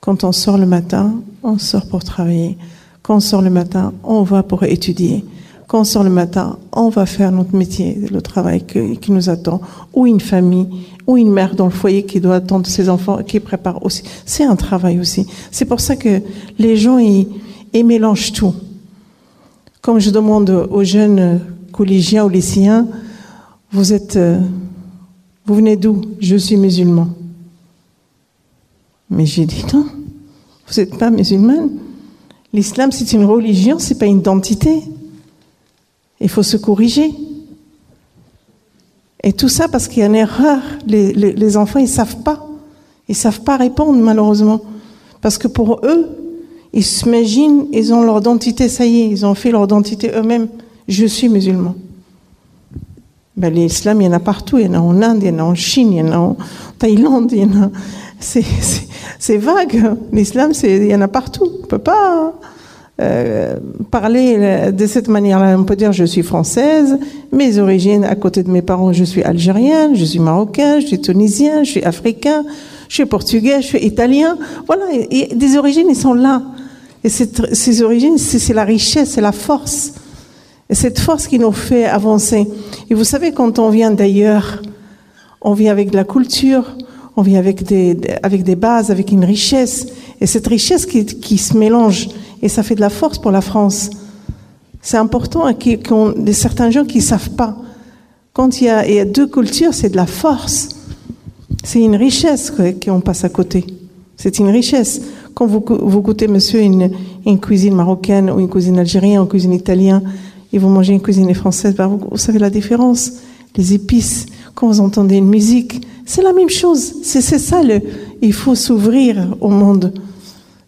Quand on sort le matin, on sort pour travailler. Quand on sort le matin, on va pour étudier. Quand on sort le matin, on va faire notre métier, le travail qui nous attend, ou une famille, ou une mère dans le foyer qui doit attendre ses enfants, qui prépare aussi. C'est un travail aussi. C'est pour ça que les gens, ils mélangent tout. Comme je demande aux jeunes collégiens ou lycéens, vous êtes, euh, vous venez d'où? Je suis musulman. Mais j'ai dit non, vous n'êtes pas musulmane. L'islam, c'est une religion, c'est pas une identité. Il faut se corriger. Et tout ça parce qu'il y a une erreur. Les, les- enfants, ils savent pas. Ils savent pas répondre, malheureusement. Parce que pour eux, ils s'imaginent, ils ont leur identité, ça y est, ils ont fait leur identité eux-mêmes. Je suis musulman. Ben, L'islam, il y en a partout. Il y en a en Inde, il y en a en Chine, il y en a en Thaïlande, il y en a. C'est, vague. L'islam, il y en a partout. On peut pas euh, parler euh, de cette manière-là. On peut dire je suis française, mes origines à côté de mes parents, je suis algérienne, je suis marocain, je suis tunisien, je suis africain, je suis portugais, je suis italien. Voilà, et, des origines, ils sont là. Et ces origines, c'est la richesse, c'est la force. Et cette force qui nous fait avancer. Et vous savez, quand on vient d'ailleurs, on vient avec de la culture, on vient avec des, avec des bases, avec une richesse. Et cette richesse qui, qui se mélange, et ça fait de la force pour la France. C'est important qu'il- des certains gens qui ne savent pas. Quand il y, a, il y a deux cultures, c'est de la force. C'est une richesse qu'on passe à côté. C'est une richesse. Quand vous, vous goûtez, monsieur, une, une cuisine marocaine ou une cuisine algérienne ou une cuisine italienne, et vous mangez une cuisine française, vous, vous savez la différence. Les épices, quand vous entendez une musique, c'est la même chose. C'est ça, le, il faut s'ouvrir au monde.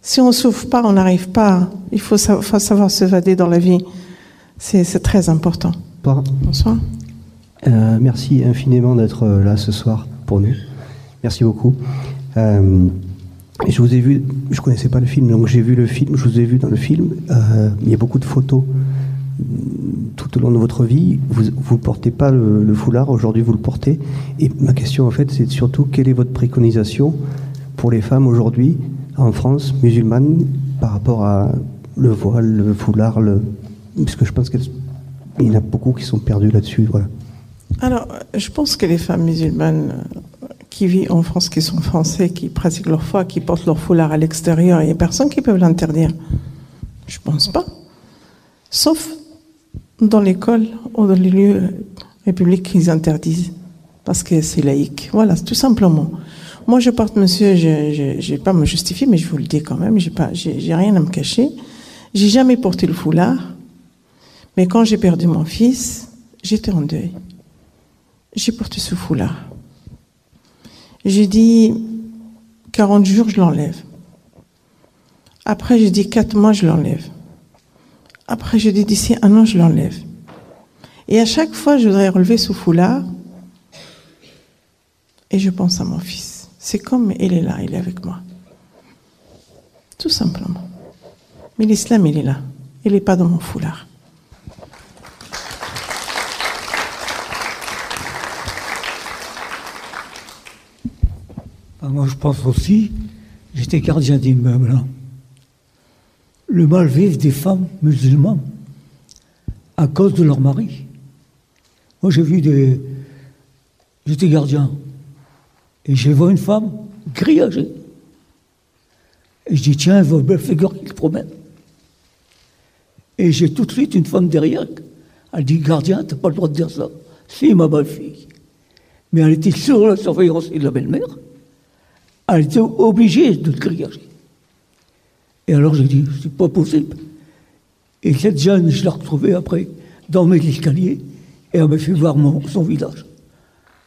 Si on ne s'ouvre pas, on n'arrive pas. Il faut sa- faut savoir s'évader dans la vie. C'est très important. Bonsoir. Bonsoir. Euh, merci infiniment d'être euh, là ce soir pour nous. Merci beaucoup. Euh, je vous ai vu, je connaissais pas le film, donc j'ai vu le film, je vous ai vu dans le film. euh, il y a beaucoup de photos tout au long de votre vie. Vous ne portez pas le, foulard, aujourd'hui vous le portez. Et ma question en fait, c'est surtout quelle est votre préconisation pour les femmes aujourd'hui en France musulmanes par rapport à le voile, le foulard, le... parce que je pense qu'il y en a beaucoup qui sont perdus là-dessus. Voilà. Alors, je pense que les femmes musulmanes euh, qui vivent en France, qui sont français, qui pratiquent leur foi, qui portent leur foulard à l'extérieur, il n'y a personne qui peut l'interdire. Je pense pas. Sauf dans l'école ou dans les lieux publics qu'ils interdisent. Parce que c'est laïque. Voilà, tout simplement. Moi, je porte, monsieur, je ne vais pas me justifier, mais je vous le dis quand même, j'ai j'ai rien à me cacher. J'ai jamais porté le foulard. Mais quand j'ai perdu mon fils, j'étais en deuil. J'ai porté ce foulard. J'ai dit 40 jours, je l'enlève. Après, j'ai dit 4 mois, je l'enlève. Après, j'ai dit d'ici un an, je l'enlève. Et à chaque fois, je voudrais relever ce foulard et je pense à mon fils. C'est comme il est là, il est avec moi. Tout simplement. Mais l'islam, il est là. Il n'est pas dans mon foulard. Ah, moi, je pense aussi, j'étais gardien d'immeuble. hein. Le mal vivre des femmes musulmanes à cause de leur mari. Moi, j'ai vu des. J'étais gardien. Et j'ai vu une femme grillagée. Et je dis, tiens, elle va belle figure qui se promène. Et j'ai tout de suite une femme derrière. Elle dit, gardien, t'as pas le droit de dire ça. Si, ma belle-fille. Mais elle était sur la surveillance de la belle-mère. Elle était obligée de grillager. Et alors j'ai dit, c'est pas possible. Et cette jeune, je l'ai retrouvée après dans mes escaliers et elle m'a fait voir son visage.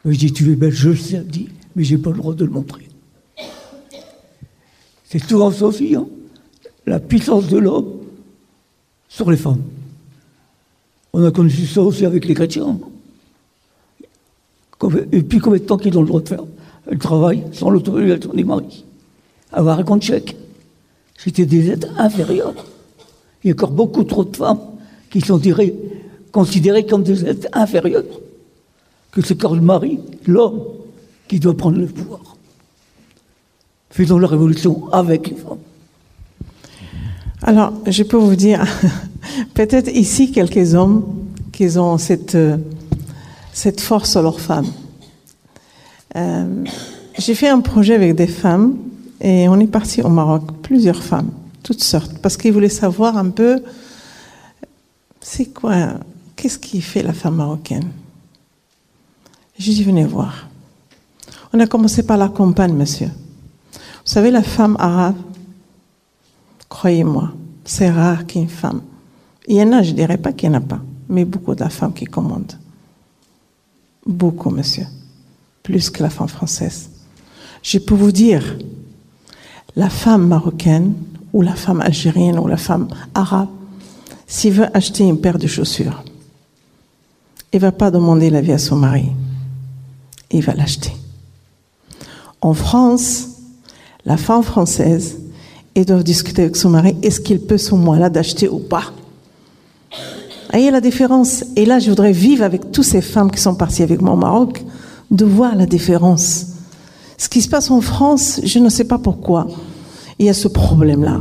Je dis, tu es belle, je le sais, elle dit, mais j'ai pas le droit de le montrer. C'est souvent ça aussi, hein, la puissance de l'homme sur les femmes. On a connu ça aussi avec les chrétiens. Et puis combien de temps qu'ils ont le droit de faire le travail sans l'autorisation des maris Avoir un compte chèque. C'était des êtres inférieurs. Il y a encore beaucoup trop de femmes qui sont considérées comme des êtres inférieurs. Que c'est encore le mari, l'homme, qui doit prendre le pouvoir. Faisons la révolution avec les femmes. Alors, je peux vous dire, peut-être ici quelques hommes qui ont cette, euh, force sur leurs femmes. Euh, J'ai fait un projet avec des femmes et on est parti au Maroc, plusieurs femmes, toutes sortes, parce qu'ils voulaient savoir un peu, c'est quoi, qu'est-ce qui fait la femme marocaine? J'ai dit, venez voir. On a commencé par la campagne, monsieur. Vous savez, la femme arabe, Croyez-moi, c'est rare qu'une femme. Il y en a, je ne dirais pas qu'il n'y en a pas, mais beaucoup de la femme qui commande. Beaucoup, monsieur. Plus que la femme française. Je peux vous dire, la femme marocaine, ou la femme algérienne, ou la femme arabe, s'il veut acheter une paire de chaussures, il ne va pas demander l'avis à son mari. Il va l'acheter. En France, la femme française, ils doivent discuter avec son mari, est-ce qu'il peut ce mois-là d'acheter ou pas? Voyez la différence? Et là, je voudrais vivre avec toutes ces femmes qui sont parties avec moi au Maroc, de voir la différence. Ce qui se passe en France, je ne sais pas pourquoi. Il y a ce problème-là.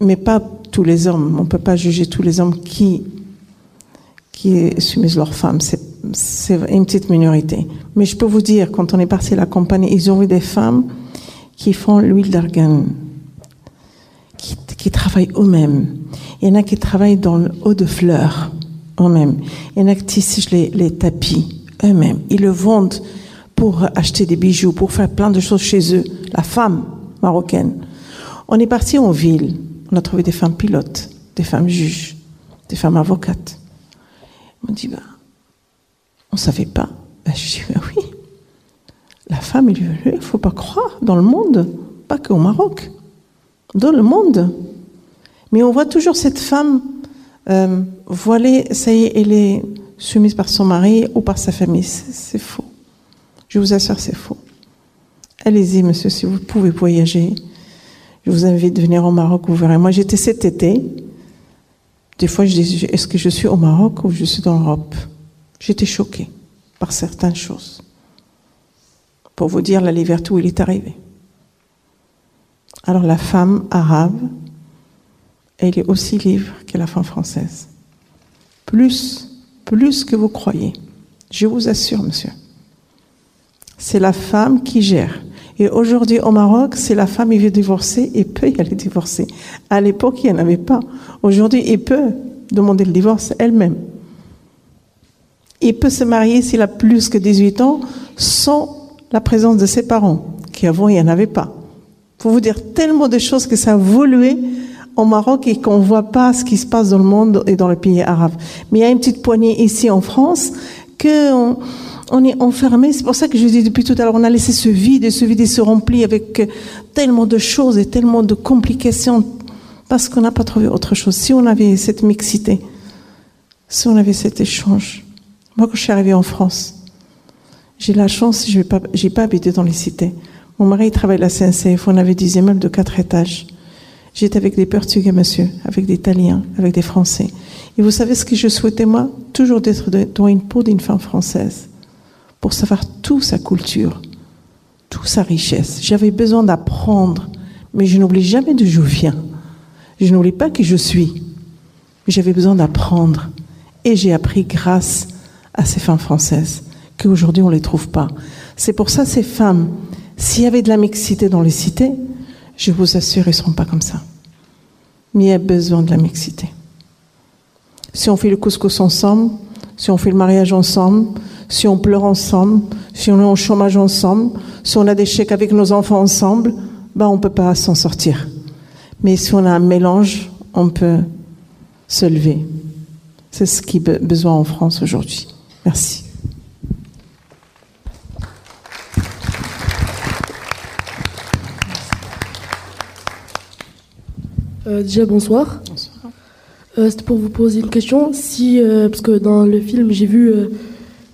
Mais pas tous les hommes. On ne peut pas juger tous les hommes qui, qui soumettent leurs femmes. C'est, une petite minorité. Mais je peux vous dire, quand on est parti à la compagnie, ils ont vu des femmes qui font l'huile d'argan, qui, qui travaillent eux-mêmes. Il y en a qui travaillent dans le haut de fleurs eux-mêmes. Il y en a qui tissent les, les tapis eux-mêmes. Ils le vendent pour acheter des bijoux, pour faire plein de choses chez eux. La femme marocaine. On est parti en ville. On a trouvé des femmes pilotes, des femmes juges, des femmes avocates. On dit, bah, on ne savait pas. Je dis, bah oui. La femme, il ne faut pas croire, dans le monde, pas qu'au Maroc, dans le monde. Mais on voit toujours cette femme euh, voilée, ça y est, elle est soumise par son mari ou par sa famille. C'est faux. Je vous assure, c'est faux. Allez-y, monsieur, si vous pouvez voyager. Je vous invite à venir au Maroc, vous verrez. Moi, j'étais cet été. Des fois, je dis, est-ce que je suis au Maroc ou je suis dans l'Europe? J'étais choquée par certaines choses. Pour vous dire la liberté où il est arrivé. Alors, la femme arabe, elle est aussi libre que la femme française. Plus, plus que vous croyez. Je vous assure, monsieur. C'est la femme qui gère. Et aujourd'hui, au Maroc, c'est la femme qui veut divorcer et peut y aller divorcer. À l'époque, il n'y en avait pas. Aujourd'hui, il peut demander le divorce elle-même. Il peut se marier s'il a plus que 18 ans sans la présence de ses parents, qui avant, il n'y en avait pas. Pour vous dire tellement de choses que ça a évolué au Maroc et qu'on ne voit pas ce qui se passe dans le monde et dans les pays arabes. Mais il y a une petite poignée ici en France on est enfermé. C'est pour ça que je dis depuis tout à l'heure, on a laissé ce vide et ce vide se remplit avec tellement de choses et tellement de complications parce qu'on n'a pas trouvé autre chose. Si on avait cette mixité, si on avait cet échange. Moi, quand je suis arrivée en France, j'ai la chance, je n'ai pas, pas habité dans les cités. Mon mari il travaille à la CNCF, on avait des immeubles de quatre étages. J'étais avec des Portugais, monsieur, avec des Italiens, avec des Français. Et vous savez ce que je souhaitais, moi? Toujours d'être dans une peau d'une femme française, pour savoir toute sa culture, toute sa richesse. J'avais besoin d'apprendre, mais je n'oublie jamais d'où je viens. Je n'oublie pas qui je suis. J'avais besoin d'apprendre. Et j'ai appris grâce à ces femmes françaises, qu'aujourd'hui on ne les trouve pas. C'est pour ça, ces femmes, s'il y avait de la mixité dans les cités, je vous assure, elles ne seront pas comme ça. Mais il y a besoin de la mixité. Si on fait le couscous ensemble, si on fait le mariage ensemble, si on pleure ensemble, si on est en chômage ensemble, si on a des chèques avec nos enfants ensemble, ben on ne peut pas s'en sortir. Mais si on a un mélange, on peut se lever. C'est ce qui a besoin en France aujourd'hui. Merci. Euh, déjà, bonsoir. Bonsoir. Euh, C'était pour vous poser une question. Si, euh, parce que dans le film, j'ai vu euh,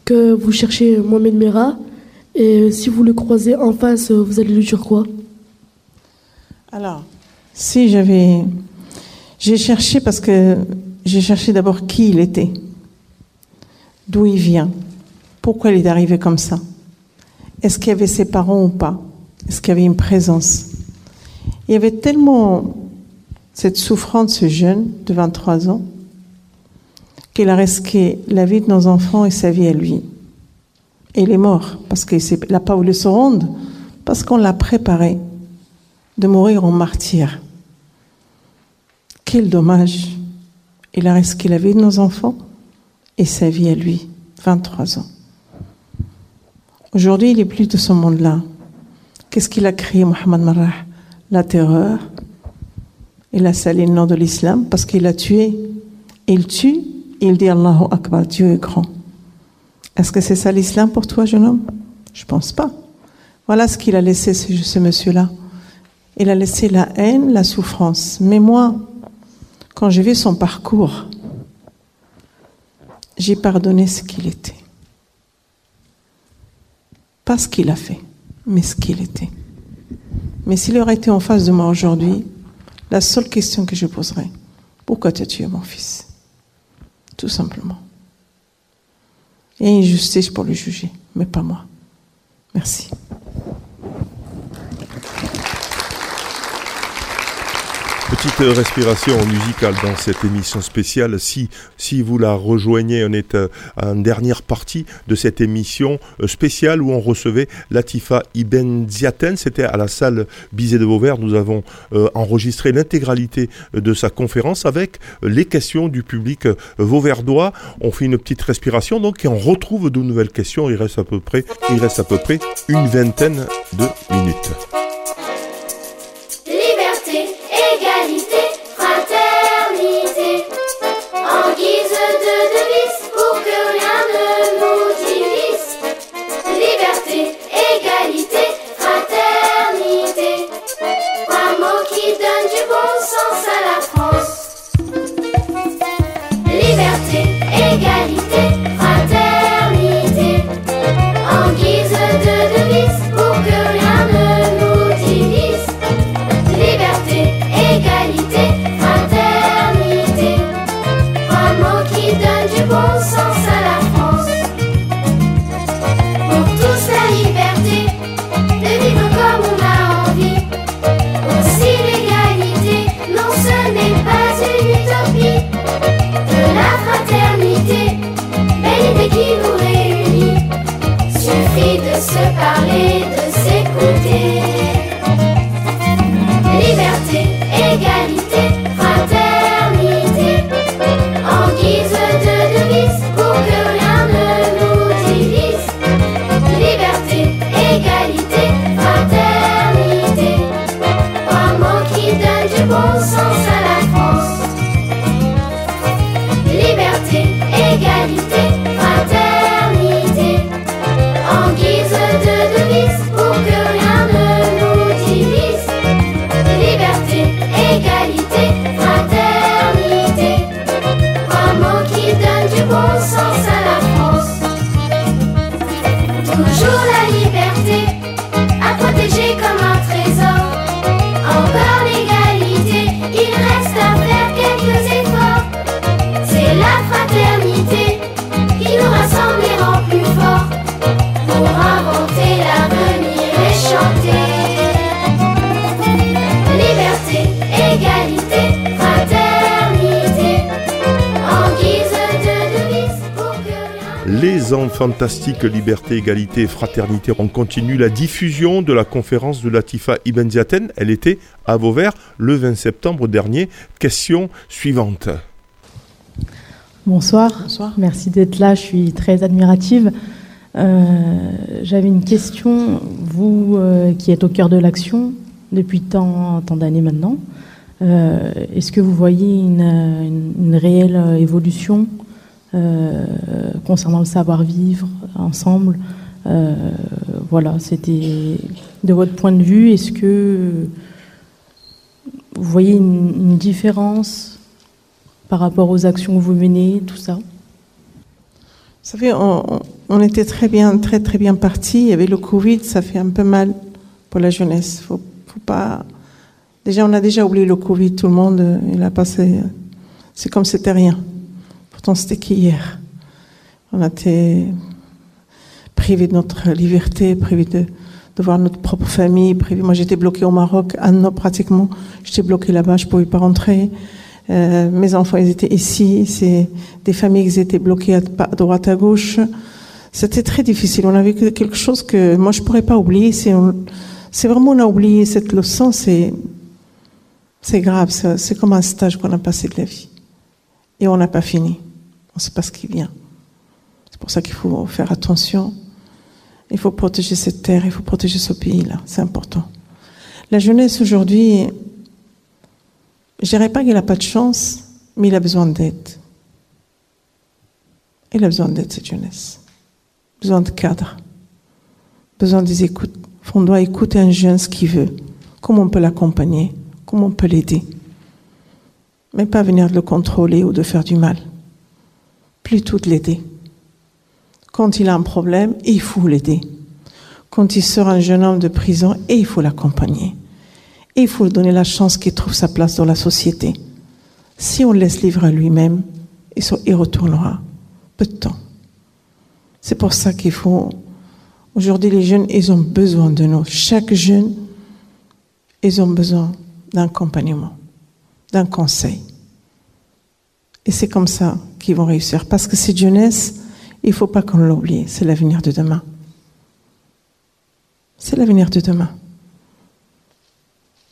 que vous cherchez Mohamed Mera, et si vous le croisez en face, vous allez lui dire quoi? Alors, si j'avais. J'ai cherché parce que j'ai cherché d'abord qui il était, d'où il vient, pourquoi il est arrivé comme ça. Est-ce qu'il y avait ses parents ou pas Est-ce qu'il y avait une présence Il y avait tellement cette souffrance, ce jeune de 23 ans, qu'il a risqué la vie de nos enfants et sa vie à lui. Il est mort parce qu'il n'a pas voulu se rendre, parce qu'on l'a préparé de mourir en martyr. Quel dommage. Il a risqué la vie de nos enfants et sa vie à lui, 23 ans. Aujourd'hui, il n'est plus de ce monde-là. Qu'est-ce qu'il a créé, Mohamed Marrah? La terreur. Il a sali le nom de l'islam parce qu'il a tué. Il tue, il dit Allahu Akbar, Dieu est grand. Est-ce que c'est ça l'islam pour toi, jeune homme? Je pense pas. Voilà ce qu'il a laissé, ce, ce monsieur-là. Il a laissé la haine, la souffrance. Mais moi, quand j'ai vu son parcours, j'ai pardonné ce qu'il était. Pas ce qu'il a fait, mais ce qu'il était. Mais s'il aurait été en face de moi aujourd'hui, la seule question que je poserais, pourquoi tu as tué mon fils? Tout simplement. A une justice pour le juger, mais pas moi. Merci. Petite respiration musicale dans cette émission spéciale. Si, si vous la rejoignez, on est euh, en dernière partie de cette émission euh, spéciale où on recevait Latifa Ibn Ziaten. C'était à la salle Bizet de Vauvert. Nous avons euh, enregistré l'intégralité de sa conférence avec les questions du public vauverdois. On fait une petite respiration donc et on retrouve de nouvelles questions. Il reste à peu près, il reste à peu près une vingtaine de minutes. Liberté, se parler. Fantastique, liberté, égalité et fraternité. On continue la diffusion de la conférence de Latifa Ibn Ziaten. Elle était à Vauvert le 20 septembre dernier. Question suivante. Bonsoir. Merci d'être là. Je suis très admirative. Euh, J'avais une question. Vous euh, qui êtes au cœur de l'action depuis tant, tant d'années maintenant, euh, est-ce que vous voyez une, une- une réelle évolution concernant le savoir-vivre ensemble Euh, Voilà, c'était de votre point de vue. Est-ce que vous voyez une, différence par rapport aux actions que vous menez, tout ça? Vous savez, on, était très bien, très très bien parti. Il y avait le Covid, ça fait un peu mal pour la jeunesse. Faut, faut pas. Déjà, on a déjà oublié le Covid. Tout le monde, euh, il a passé. C'est comme c'était rien. C'était qu'hier. On a été privés de notre liberté, privés de, voir notre propre famille. Moi, j'étais bloquée au Maroc, un an pratiquement. J'étais bloquée là-bas, je pouvais pas rentrer. Euh, mes enfants, ils étaient ici. C'est des familles qui étaient bloquées à, droite, à gauche. C'était très difficile. On a vécu quelque chose que moi, je pourrais pas oublier. C'est, vraiment, on a oublié cette leçon. C'est, grave. C'est comme un stage qu'on a passé de la vie. Et on n'a pas fini. On sait pas ce qui vient. C'est pour ça qu'il faut faire attention. Il faut protéger cette terre, il faut protéger ce pays-là. C'est important. La jeunesse aujourd'hui, je dirais pas qu'il n'a pas de chance, mais il a besoin d'aide. Il a besoin d'aide, cette jeunesse. Besoin de cadre. Besoin des écoutes. On doit écouter un jeune ce qu'il veut. Comment on peut l'accompagner? Comment on peut l'aider? Mais pas venir le contrôler ou de faire du mal. Plutôt de l'aider. Quand il a un problème, il faut l'aider. Quand il sort un jeune homme de prison, il faut l'accompagner. Il faut lui donner la chance qu'il trouve sa place dans la société. Si on le laisse livrer à lui-même, il retournera peu de temps. C'est pour ça qu'il faut. Aujourd'hui, les jeunes, ils ont besoin de nous. Chaque jeune, ils ont besoin d'un accompagnement, d'un conseil. Et c'est comme ça qu'ils vont réussir. Parce que cette jeunesse, il ne faut pas qu'on l'oublie. C'est l'avenir de demain. C'est l'avenir de demain.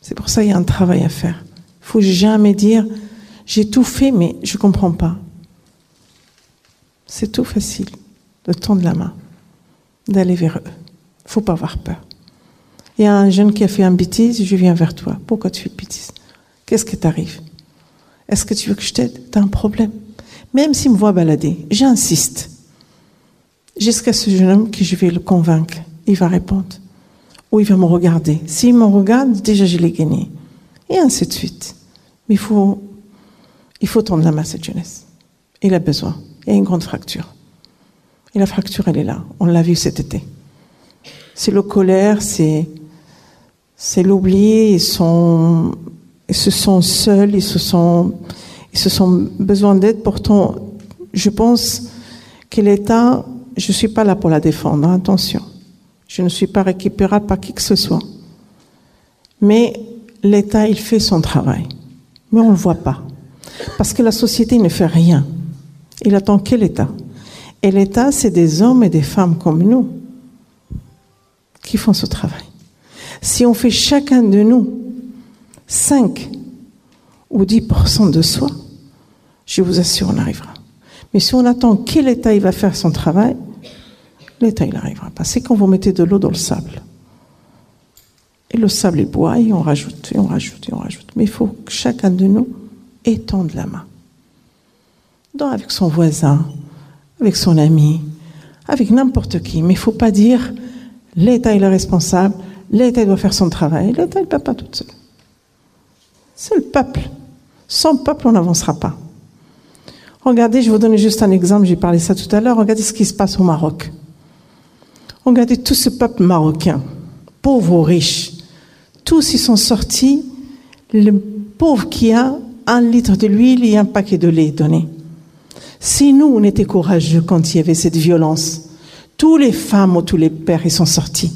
C'est pour ça qu'il y a un travail à faire. Il faut jamais dire j'ai tout fait, mais je ne comprends pas. C'est tout facile de tendre la main, d'aller vers eux. Il faut pas avoir peur. Il y a un jeune qui a fait une bêtise, je viens vers toi. Pourquoi tu fais une bêtise? Qu'est-ce qui t'arrive? Est-ce que tu veux que je t'aide? Tu as un problème. Même s'il me voit balader, j'insiste. Jusqu'à ce jeune homme que je vais le convaincre. Il va répondre. Ou il va me regarder. S'il me regarde, déjà je l'ai gagné. Et ainsi de suite. Mais il faut, il faut tendre la main à cette jeunesse. Il a besoin. Il y a une grande fracture. Et la fracture, elle est là. On l'a vu cet été. C'est le colère, c'est, c'est l'oubli. Sont, ils se sont seuls, ils se sont, ils se sont besoin d'aide. Pourtant, je pense que l'État, je suis pas là pour la défendre. hein, attention. Je ne suis pas récupérable par qui que ce soit. Mais l'État, il fait son travail. Mais on ne le voit pas. Parce que la société ne fait rien. Il attend que l'État. Et l'État, c'est des hommes et des femmes comme nous qui font ce travail. Si on fait chacun de nous 5 ou 10% de soi, je vous assure, on arrivera. Mais si on attend que l'État il va faire son travail, l'État n'arrivera pas. C'est quand vous mettez de l'eau dans le sable. Et le sable il boit et on rajoute, et on rajoute, et on rajoute. Mais il faut que chacun de nous étende la main. Donc avec son voisin, avec son ami, avec n'importe qui. Mais il ne faut pas dire l'État il est responsable, l'État doit faire son travail. L'État ne peut pas tout seul. C'est le peuple. Sans peuple, on n'avancera pas. Regardez, je vous donner juste un exemple, j'ai parlé ça tout à l'heure. Regardez ce qui se passe au Maroc. Regardez tout ce peuple marocain, pauvre ou riche. Tous ils sont sortis. Le pauvre qui a un litre de l'huile et un paquet de lait donné. Si nous, on était courageux quand il y avait cette violence, tous les femmes ou tous les pères, ils sont sortis.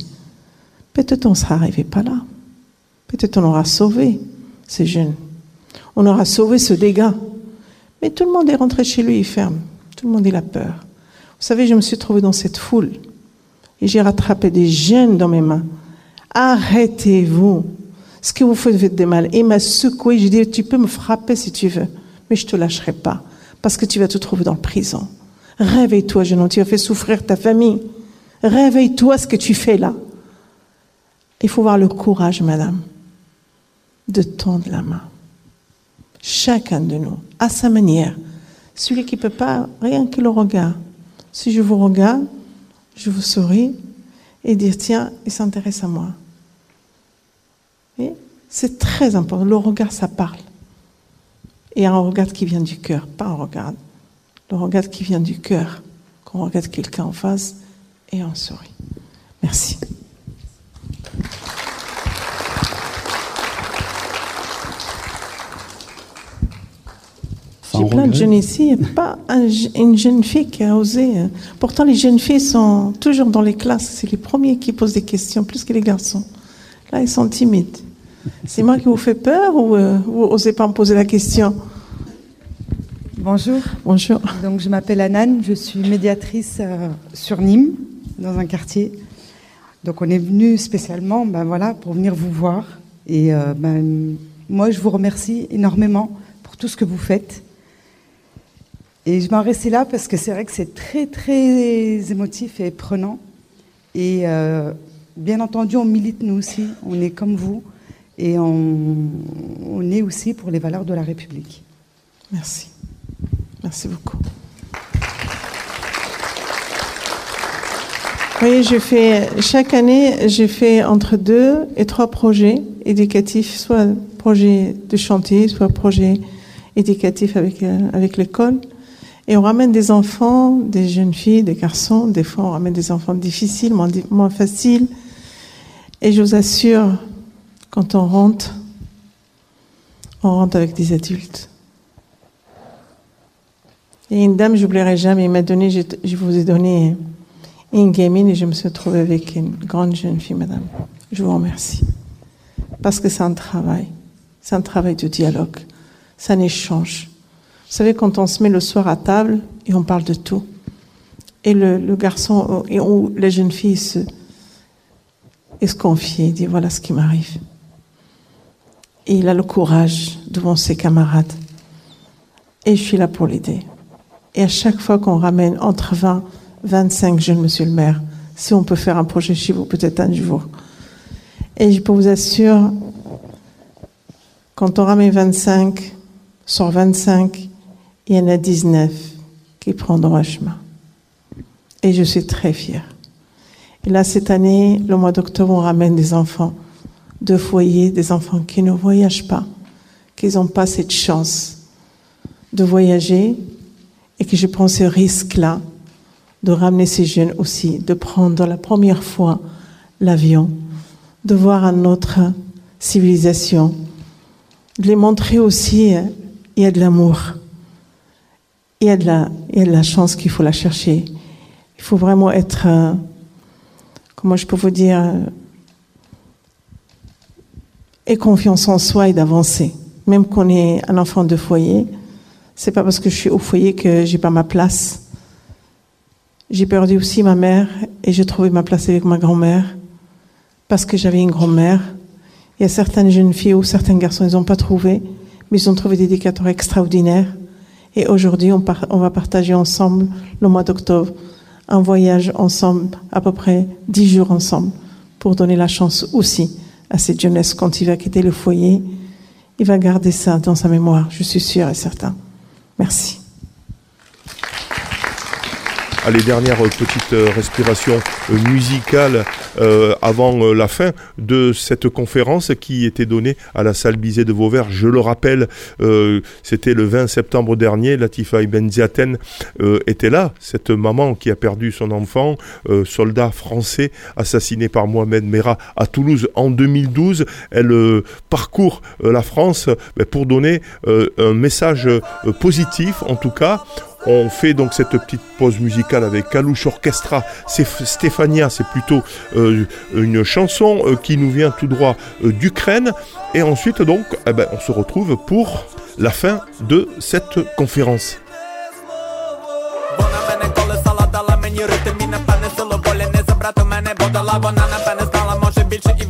Peut-être on ne sera arrivé pas là. Peut-être on aura sauvé ces jeunes. On aura sauvé ce dégât. Mais tout le monde est rentré chez lui, il ferme. Tout le monde il a peur. Vous savez, je me suis trouvée dans cette foule et j'ai rattrapé des jeunes dans mes mains. Arrêtez-vous. Ce que vous faites de mal. Et il m'a secoué. J'ai dit, tu peux me frapper si tu veux, mais je te lâcherai pas parce que tu vas te trouver dans la prison. Réveille-toi, jeune homme, tu as fait souffrir ta famille. Réveille-toi ce que tu fais là. Il faut avoir le courage, madame, de tendre la main. Chacun de nous, à sa manière. Celui qui ne peut pas, rien que le regard. Si je vous regarde, je vous souris et dire, tiens, il s'intéresse à moi. C'est très important. Le regard, ça parle. Et un regard qui vient du cœur, pas un regard. Le regard qui vient du cœur. Qu'on regarde quelqu'un en face et on sourit. Merci. J'ai plein de jeunes ici, il n'y a pas un une jeune fille qui a osé. hein. Pourtant, les jeunes filles sont toujours dans les classes. C'est les premiers qui posent des questions, plus que les garçons. Là, ils sont timides. C'est moi qui vous fais peur ou euh, vous n'osez pas me poser la question? Bonjour. Bonjour. Donc, je m'appelle Anan, je suis médiatrice euh, sur Nîmes, dans un quartier. Donc, on est venu spécialement ben, voilà, pour venir vous voir. Et euh, ben, moi, je vous remercie énormément pour tout ce que vous faites. Et je m'en restais là parce que c'est vrai que c'est très, très émotif et prenant. Et euh, bien entendu, on milite nous aussi, on est comme vous. Et on, est aussi pour les valeurs de la République. Merci. Merci beaucoup. Voyez, je fais, chaque année, j'ai fait entre deux et trois projets éducatifs, soit projet de chantier, soit projet éducatif avec, euh, avec l'école. Et on ramène des enfants, des jeunes filles, des garçons. Des fois, on ramène des enfants difficiles, moins, faciles. Et je vous assure, quand on rentre, on rentre avec des adultes. Et une dame, je n'oublierai jamais, il m'a donné, je, je vous ai donné une gamine et je me suis retrouvée avec une grande jeune fille, madame. Je vous remercie. Parce que c'est un travail. C'est un travail de dialogue. C'est un échange. Vous savez, quand on se met le soir à table et on parle de tout, et le, garçon et ou la jeune fille se, confie, il dit voilà ce qui m'arrive. Et il a le courage devant ses camarades. Et je suis là pour l'aider. Et à chaque fois qu'on ramène entre 20, 25 jeunes, monsieur le maire, si on peut faire un projet chez vous, peut-être un jour. Et je peux vous assurer, quand on ramène 25, sur 25, il y en a 19 qui prendront un chemin. Et je suis très fière. Et là, cette année, le mois d'octobre, on ramène des enfants de foyers, des enfants qui ne voyagent pas, qui n'ont pas cette chance de voyager et que je prends ce risque-là de ramener ces jeunes aussi, de prendre la première fois l'avion, de voir une autre civilisation, de les montrer aussi, euh, il y a de l'amour, il y a de la, il y a de la chance qu'il faut la chercher. Il faut vraiment être, euh, comment je peux vous dire, euh, et confiance en soi et d'avancer. Même qu'on est un enfant de foyer, c'est pas parce que je suis au foyer que j'ai pas ma place. J'ai perdu aussi ma mère et j'ai trouvé ma place avec ma grand-mère parce que j'avais une grand-mère. Il y a certaines jeunes filles ou certains garçons, ils n'ont pas trouvé, mais ils ont trouvé des éducateurs extraordinaires. Et aujourd'hui, on, va partager ensemble le mois d'octobre un voyage ensemble, à peu près dix jours ensemble, pour donner la chance aussi à cette jeunesse quand il va quitter le foyer. Il va garder ça dans sa mémoire, je suis sûre et certain. Merci. Allez, dernière petite euh, respiration euh, musicale euh, avant la fin de cette conférence qui était donnée à la salle Bizet de Vauvert. Je le rappelle, c'était le 20 septembre dernier. Latifa Ibn Ziaten était là, cette maman qui a perdu son enfant, soldat français assassiné par Mohamed Merah à Toulouse en 2012. Elle parcourt la France pour donner un message positif, en tout cas. On fait donc cette petite pause musicale avec Kalouche Orchestra. C'est F- Stéphania, c'est plutôt euh, une chanson euh, qui nous vient tout droit euh, d'Ukraine. Et ensuite, donc, eh ben, on se retrouve pour la fin de cette conférence. Вона мене колесала, дала Даруйте мій напевне силу волі Не забрати в мене бодала Вона напевне знала, може більше і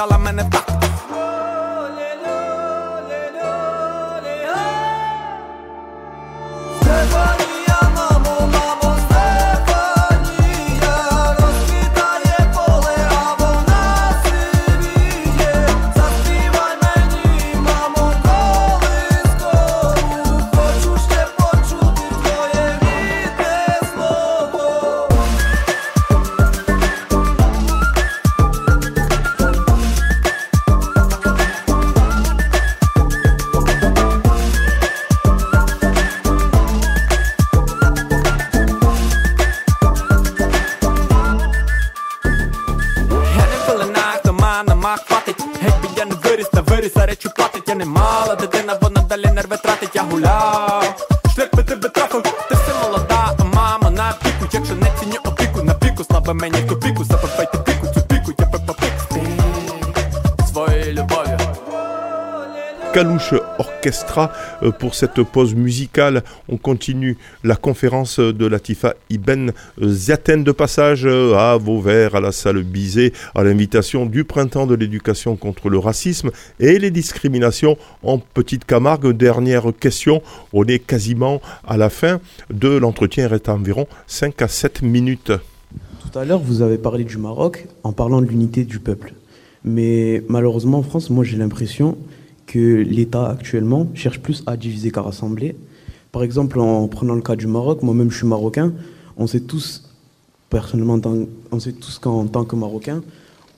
dala mene w я виріса речі платить Я не мала. Дитина, вона далі нерви тратить Я гуляв, шлях би тебе трафив Ти все молода, а мама на піку Якщо не ціню опіку, на піку слабе мені Kalouche Orchestra euh, pour cette pause musicale. On continue la conférence de Latifa Ibn Ziaten de passage euh, à Vauvert, à la salle Bizet, à l'invitation du Printemps de l'éducation contre le racisme et les discriminations en Petite Camargue. Dernière question, on est quasiment à la fin de l'entretien, il reste environ 5 à 7 minutes. Tout à l'heure, vous avez parlé du Maroc en parlant de l'unité du peuple. Mais malheureusement, en France, moi j'ai l'impression que l'État actuellement cherche plus à diviser qu'à rassembler. Par exemple, en prenant le cas du Maroc, moi-même je suis marocain, on sait tous, personnellement, on sait tous qu'en tant que Marocain,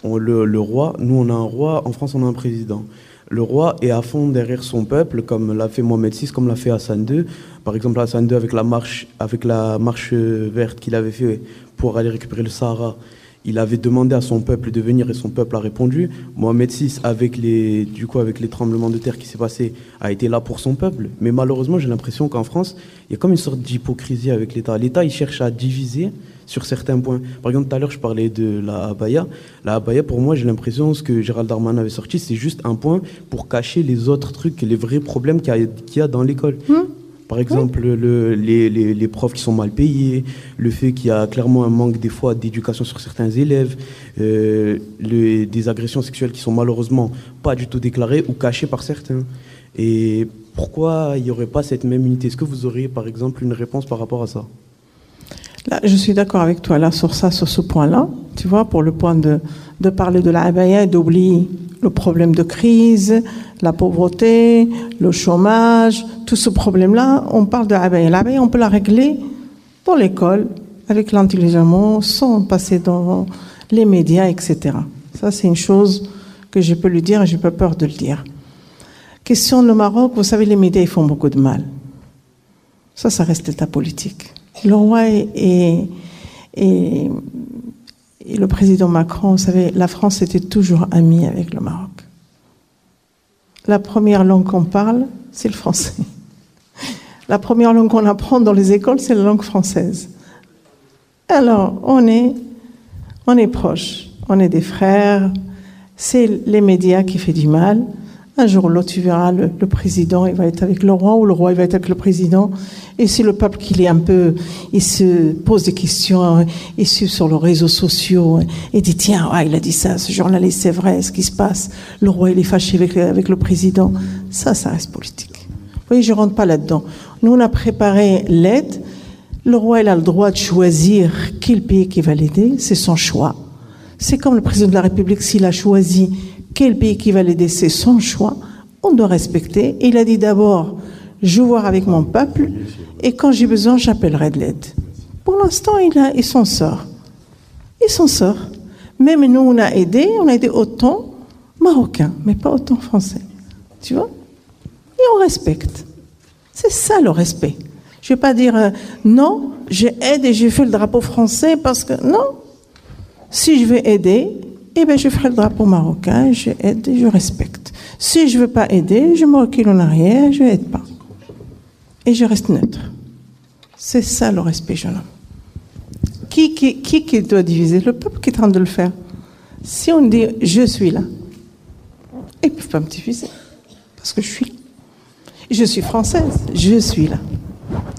le, roi, nous on a un roi, en France on a un président. Le roi est à fond derrière son peuple, comme l'a fait Mohamed VI, comme l'a fait Hassan II. Par exemple, Hassan II avec la marche, avec la marche verte qu'il avait fait pour aller récupérer le Sahara, il avait demandé à son peuple de venir et son peuple a répondu. Mohamed VI, avec les, du coup, avec les tremblements de terre qui s'est passé, a été là pour son peuple. Mais malheureusement, j'ai l'impression qu'en France, il y a comme une sorte d'hypocrisie avec l'État. L'État, il cherche à diviser sur certains points. Par exemple, tout à l'heure, je parlais de la abaya. La abaya, pour moi, j'ai l'impression, ce que Gérald Darmanin avait sorti, c'est juste un point pour cacher les autres trucs, les vrais problèmes qu'il y a, qu'il y a dans l'école. Par exemple, le- les, profs qui sont mal payés, le fait qu'il y a clairement un manque d'éducation sur certains élèves, euh, des agressions sexuelles qui sont malheureusement pas du tout déclarées ou cachées par certains. Et pourquoi il n'y aurait pas cette même unité? Est-ce que vous auriez par exemple une réponse par rapport à ça? Je suis d'accord avec toi là sur ça, sur ce point-là. Tu vois, pour le point de, parler de la abaya et d'oublier le problème de crise, la pauvreté, le chômage, tout ce problème-là, on parle de l'abaya. L'abaya, on peut la régler dans l'école, avec l'intelligence, sans passer dans les médias, etc. Ça, c'est une chose que je peux lui dire et j'ai pas peur de le dire. Question le Maroc, vous savez, les médias, ils font beaucoup de mal. Ça, ça reste l'état politique. Le roi et, le président Macron, vous savez, la France était toujours amie avec le Maroc. La première langue qu'on parle, c'est le français. La première langue qu'on apprend dans les écoles, c'est la langue française. Alors, on est, on proches, on est des frères. C'est les médias qui fait du mal. Un jour ou l'autre, tu verras, le, président, il va être avec le roi ou le roi, il va être avec le président. Et c'est le peuple qui est un peu, il se pose des questions, hein, il suit sur les réseaux sociaux, hein, et dit, tiens, ouais, il a dit ça, ce journaliste, c'est vrai, ce qui se passe. Le roi, il est fâché avec, le- avec le président. Ça, ça reste politique. Vous voyez, je rentre pas là-dedans. Nous, on a préparé l'aide. Le roi, il a le droit de choisir quel pays qui va l'aider. C'est son choix. C'est comme le président de la République, s'il a choisi quel pays qui va l'aider, c'est son choix. On doit respecter. Il a dit d'abord, je vais voir avec mon peuple, et quand j'ai besoin, j'appellerai de l'aide. Pour l'instant, il, il s'en sort. Il s'en sort. Même nous, on a aidé, on a aidé autant marocains, mais pas autant français. Tu vois? Et on respecte. C'est ça le respect. Je ne vais pas dire euh, non, j'aide et j'ai fait le drapeau français parce que non. Si je veux aider, eh ben je ferai le drapeau marocain, je aide et je respecte. Si je ne veux pas aider, je me recule en arrière, je n'aide pas. Et je reste neutre. C'est ça le respect, jeune homme. Qui, qui, qui, doit diviser? Le peuple qui est en train de le faire. Si on dit je suis là, ils ne peuvent pas me diffuser. Parce que je suis là. Je suis française, je suis là.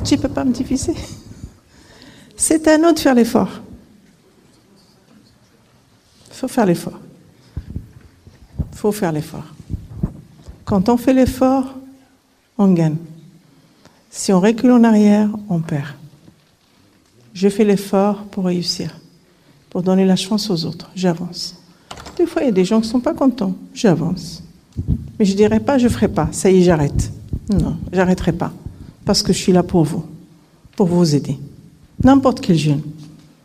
Tu ne peux pas me diffuser. C'est à nous de faire l'effort. Il faut faire l'effort. Il faut faire l'effort. Quand on fait l'effort, on gagne. Si on recule en arrière, on perd. Je fais l'effort pour réussir, pour donner la chance aux autres. J'avance. Des fois, il y a des gens qui ne sont pas contents. J'avance. Mais je ne dirais pas, je ne ferai pas. Ça y est, j'arrête. Non, j'arrêterai pas. Parce que je suis là pour vous, pour vous aider. N'importe quel jeune,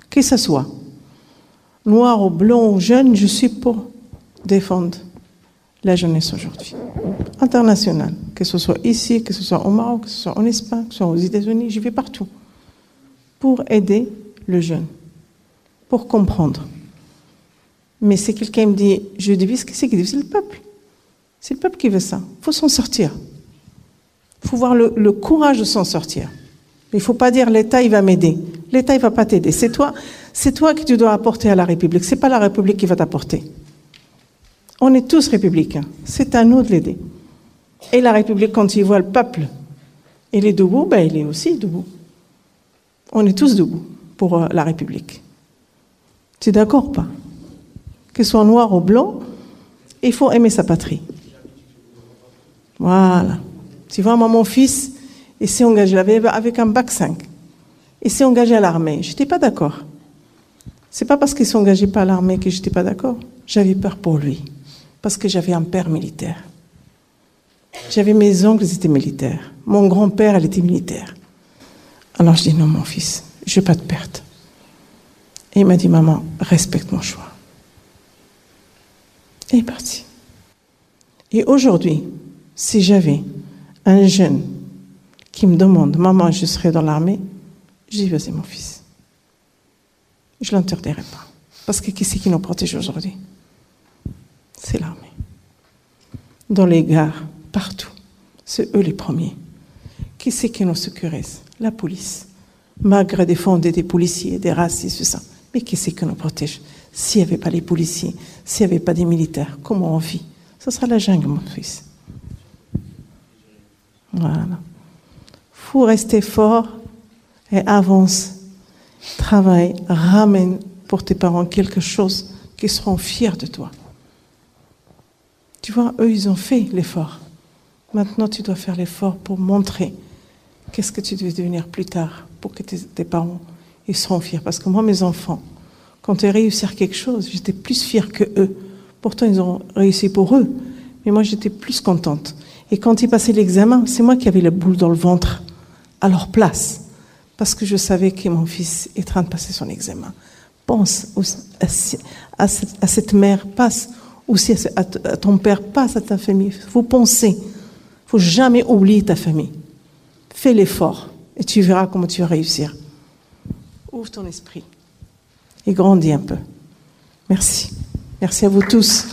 que ce soit, noir ou blanc ou jeune, je suis pour défendre la jeunesse aujourd'hui. Internationale, que ce soit ici, que ce soit au Maroc, que ce soit en Espagne, que ce soit aux États-Unis, je vais partout. Pour aider le jeune, pour comprendre. Mais si quelqu'un me dit, je divise, qu'est-ce qui divise C'est le peuple? C'est le peuple qui veut ça. Il faut s'en sortir. Il faut voir le, le courage de s'en sortir. Il ne faut pas dire l'État, il va m'aider. L'État, il va pas t'aider. C'est toi, c'est toi que tu dois apporter à la République. C'est pas la République qui va t'apporter. On est tous républicains. C'est à nous de l'aider. Et la République, quand il voit le peuple, il est debout, ben il est aussi debout. On est tous debout pour euh, la République. Tu es d'accord ou pas? Que ce soit noir ou blanc, il faut aimer sa patrie. Voilà. Tu vois, moi, mon fils, il s'est engagé avec un bac 5. Il s'est engagé à l'armée. Je n'étais pas d'accord. C'est pas parce qu'il s'est engagé pas à l'armée que j'étais pas d'accord. J'avais peur pour lui. Parce que j'avais un père militaire. J'avais mes oncles, ils étaient militaires. Mon grand-père, elle était militaire. Alors je dis non, mon fils, je veux pas de perte. Et il m'a dit, maman, respecte mon choix. Et il est parti. Et aujourd'hui, si j'avais un jeune qui me demande, maman, je serai dans l'armée, je dis, vas-y, mon fils. Je ne l'interdirai pas. Parce que qui c'est qui nous protège aujourd'hui? C'est l'armée. Dans les gares, partout. C'est eux les premiers. Qui c'est qui nous sécurise La police. Malgré des est des policiers, des racistes, tout ça. Mais qui c'est qui nous protège? S'il n'y avait pas les policiers, s'il n'y avait pas des militaires, comment on vit? Ce sera la jungle, mon fils. Voilà. faut rester fort et avance. Travaille, ramène pour tes parents quelque chose qui seront fiers de toi. Tu vois, eux, ils ont fait l'effort. Maintenant, tu dois faire l'effort pour montrer qu'est-ce que tu devais devenir plus tard pour que tes, parents ils seront fiers. Parce que moi, mes enfants, quand ils réussissent quelque chose, j'étais plus fière que eux. Pourtant, ils ont réussi pour eux. Mais moi, j'étais plus contente. Et quand ils passaient l'examen, c'est moi qui avais la boule dans le ventre à leur place. Parce que je savais que mon fils est en train de passer son examen. Pense à, cette mère, passe aussi à, à, ton père, passe à ta famille. Il faut penser. Il faut jamais oublier ta famille. Fais l'effort et tu verras comment tu vas réussir. Ouvre ton esprit et grandis un peu. Merci. Merci à vous tous.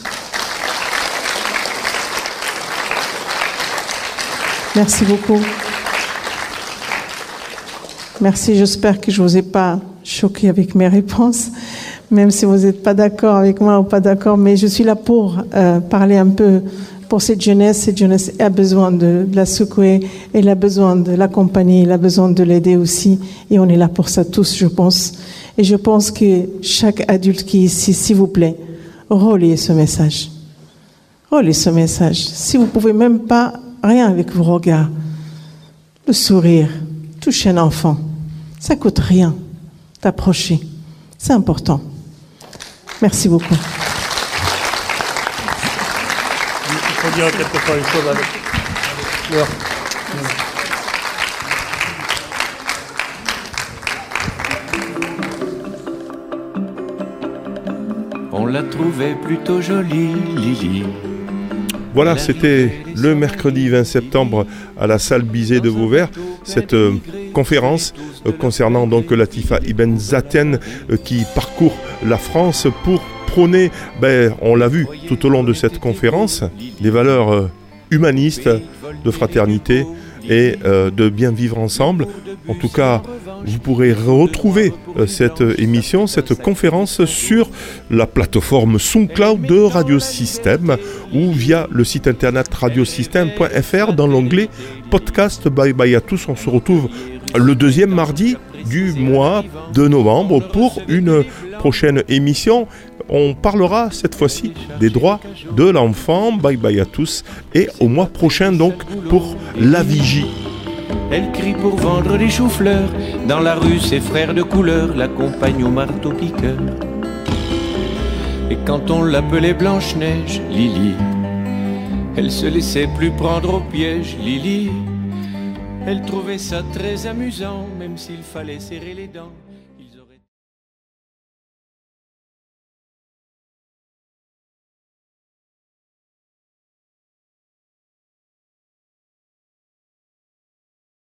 Merci beaucoup. Merci, j'espère que je ne vous ai pas choqué avec mes réponses, même si vous n'êtes pas d'accord avec moi ou pas d'accord, mais je suis là pour euh, parler un peu pour cette jeunesse. Cette jeunesse a besoin de, la secouer, elle a besoin de l'accompagner, elle a besoin de l'aider aussi, et on est là pour ça tous, je pense. Et je pense que chaque adulte qui est ici, s'il vous plaît, relayez ce message. Relayez ce message. Si vous pouvez même pas, rien avec vos regards, le sourire, toucher un enfant, ça coûte rien d'approcher. C'est important. Merci beaucoup. Il faut dire quelquefois une chose avec fleur. On l'a trouvée plutôt jolie, Lily. Voilà, c'était le mercredi 20 septembre à la salle Bizet de Vauvert, cette euh, conférence euh, concernant donc Latifa Ibn Zaten euh, qui parcourt la France pour prôner, ben, on l'a vu tout au long de cette conférence, des valeurs euh, humanistes, de fraternité et de bien vivre ensemble. En tout cas, vous pourrez retrouver cette émission, cette conférence sur la plateforme SoundCloud de Radio System ou via le site internet radiosystème.fr dans l'onglet podcast. Bye bye à tous. On se retrouve le deuxième mardi du mois de novembre pour une prochaine émission. On parlera cette fois-ci des droits de l'enfant. Bye bye à tous et au mois prochain donc pour la vigie. Elle crie pour vendre des choux-fleurs. Dans la rue, ses frères de couleur l'accompagnent au marteau-piqueur. Et quand on l'appelait Blanche-Neige, Lily, elle se laissait plus prendre au piège, Lily. Elle trouvait ça très amusant, même s'il fallait serrer les dents.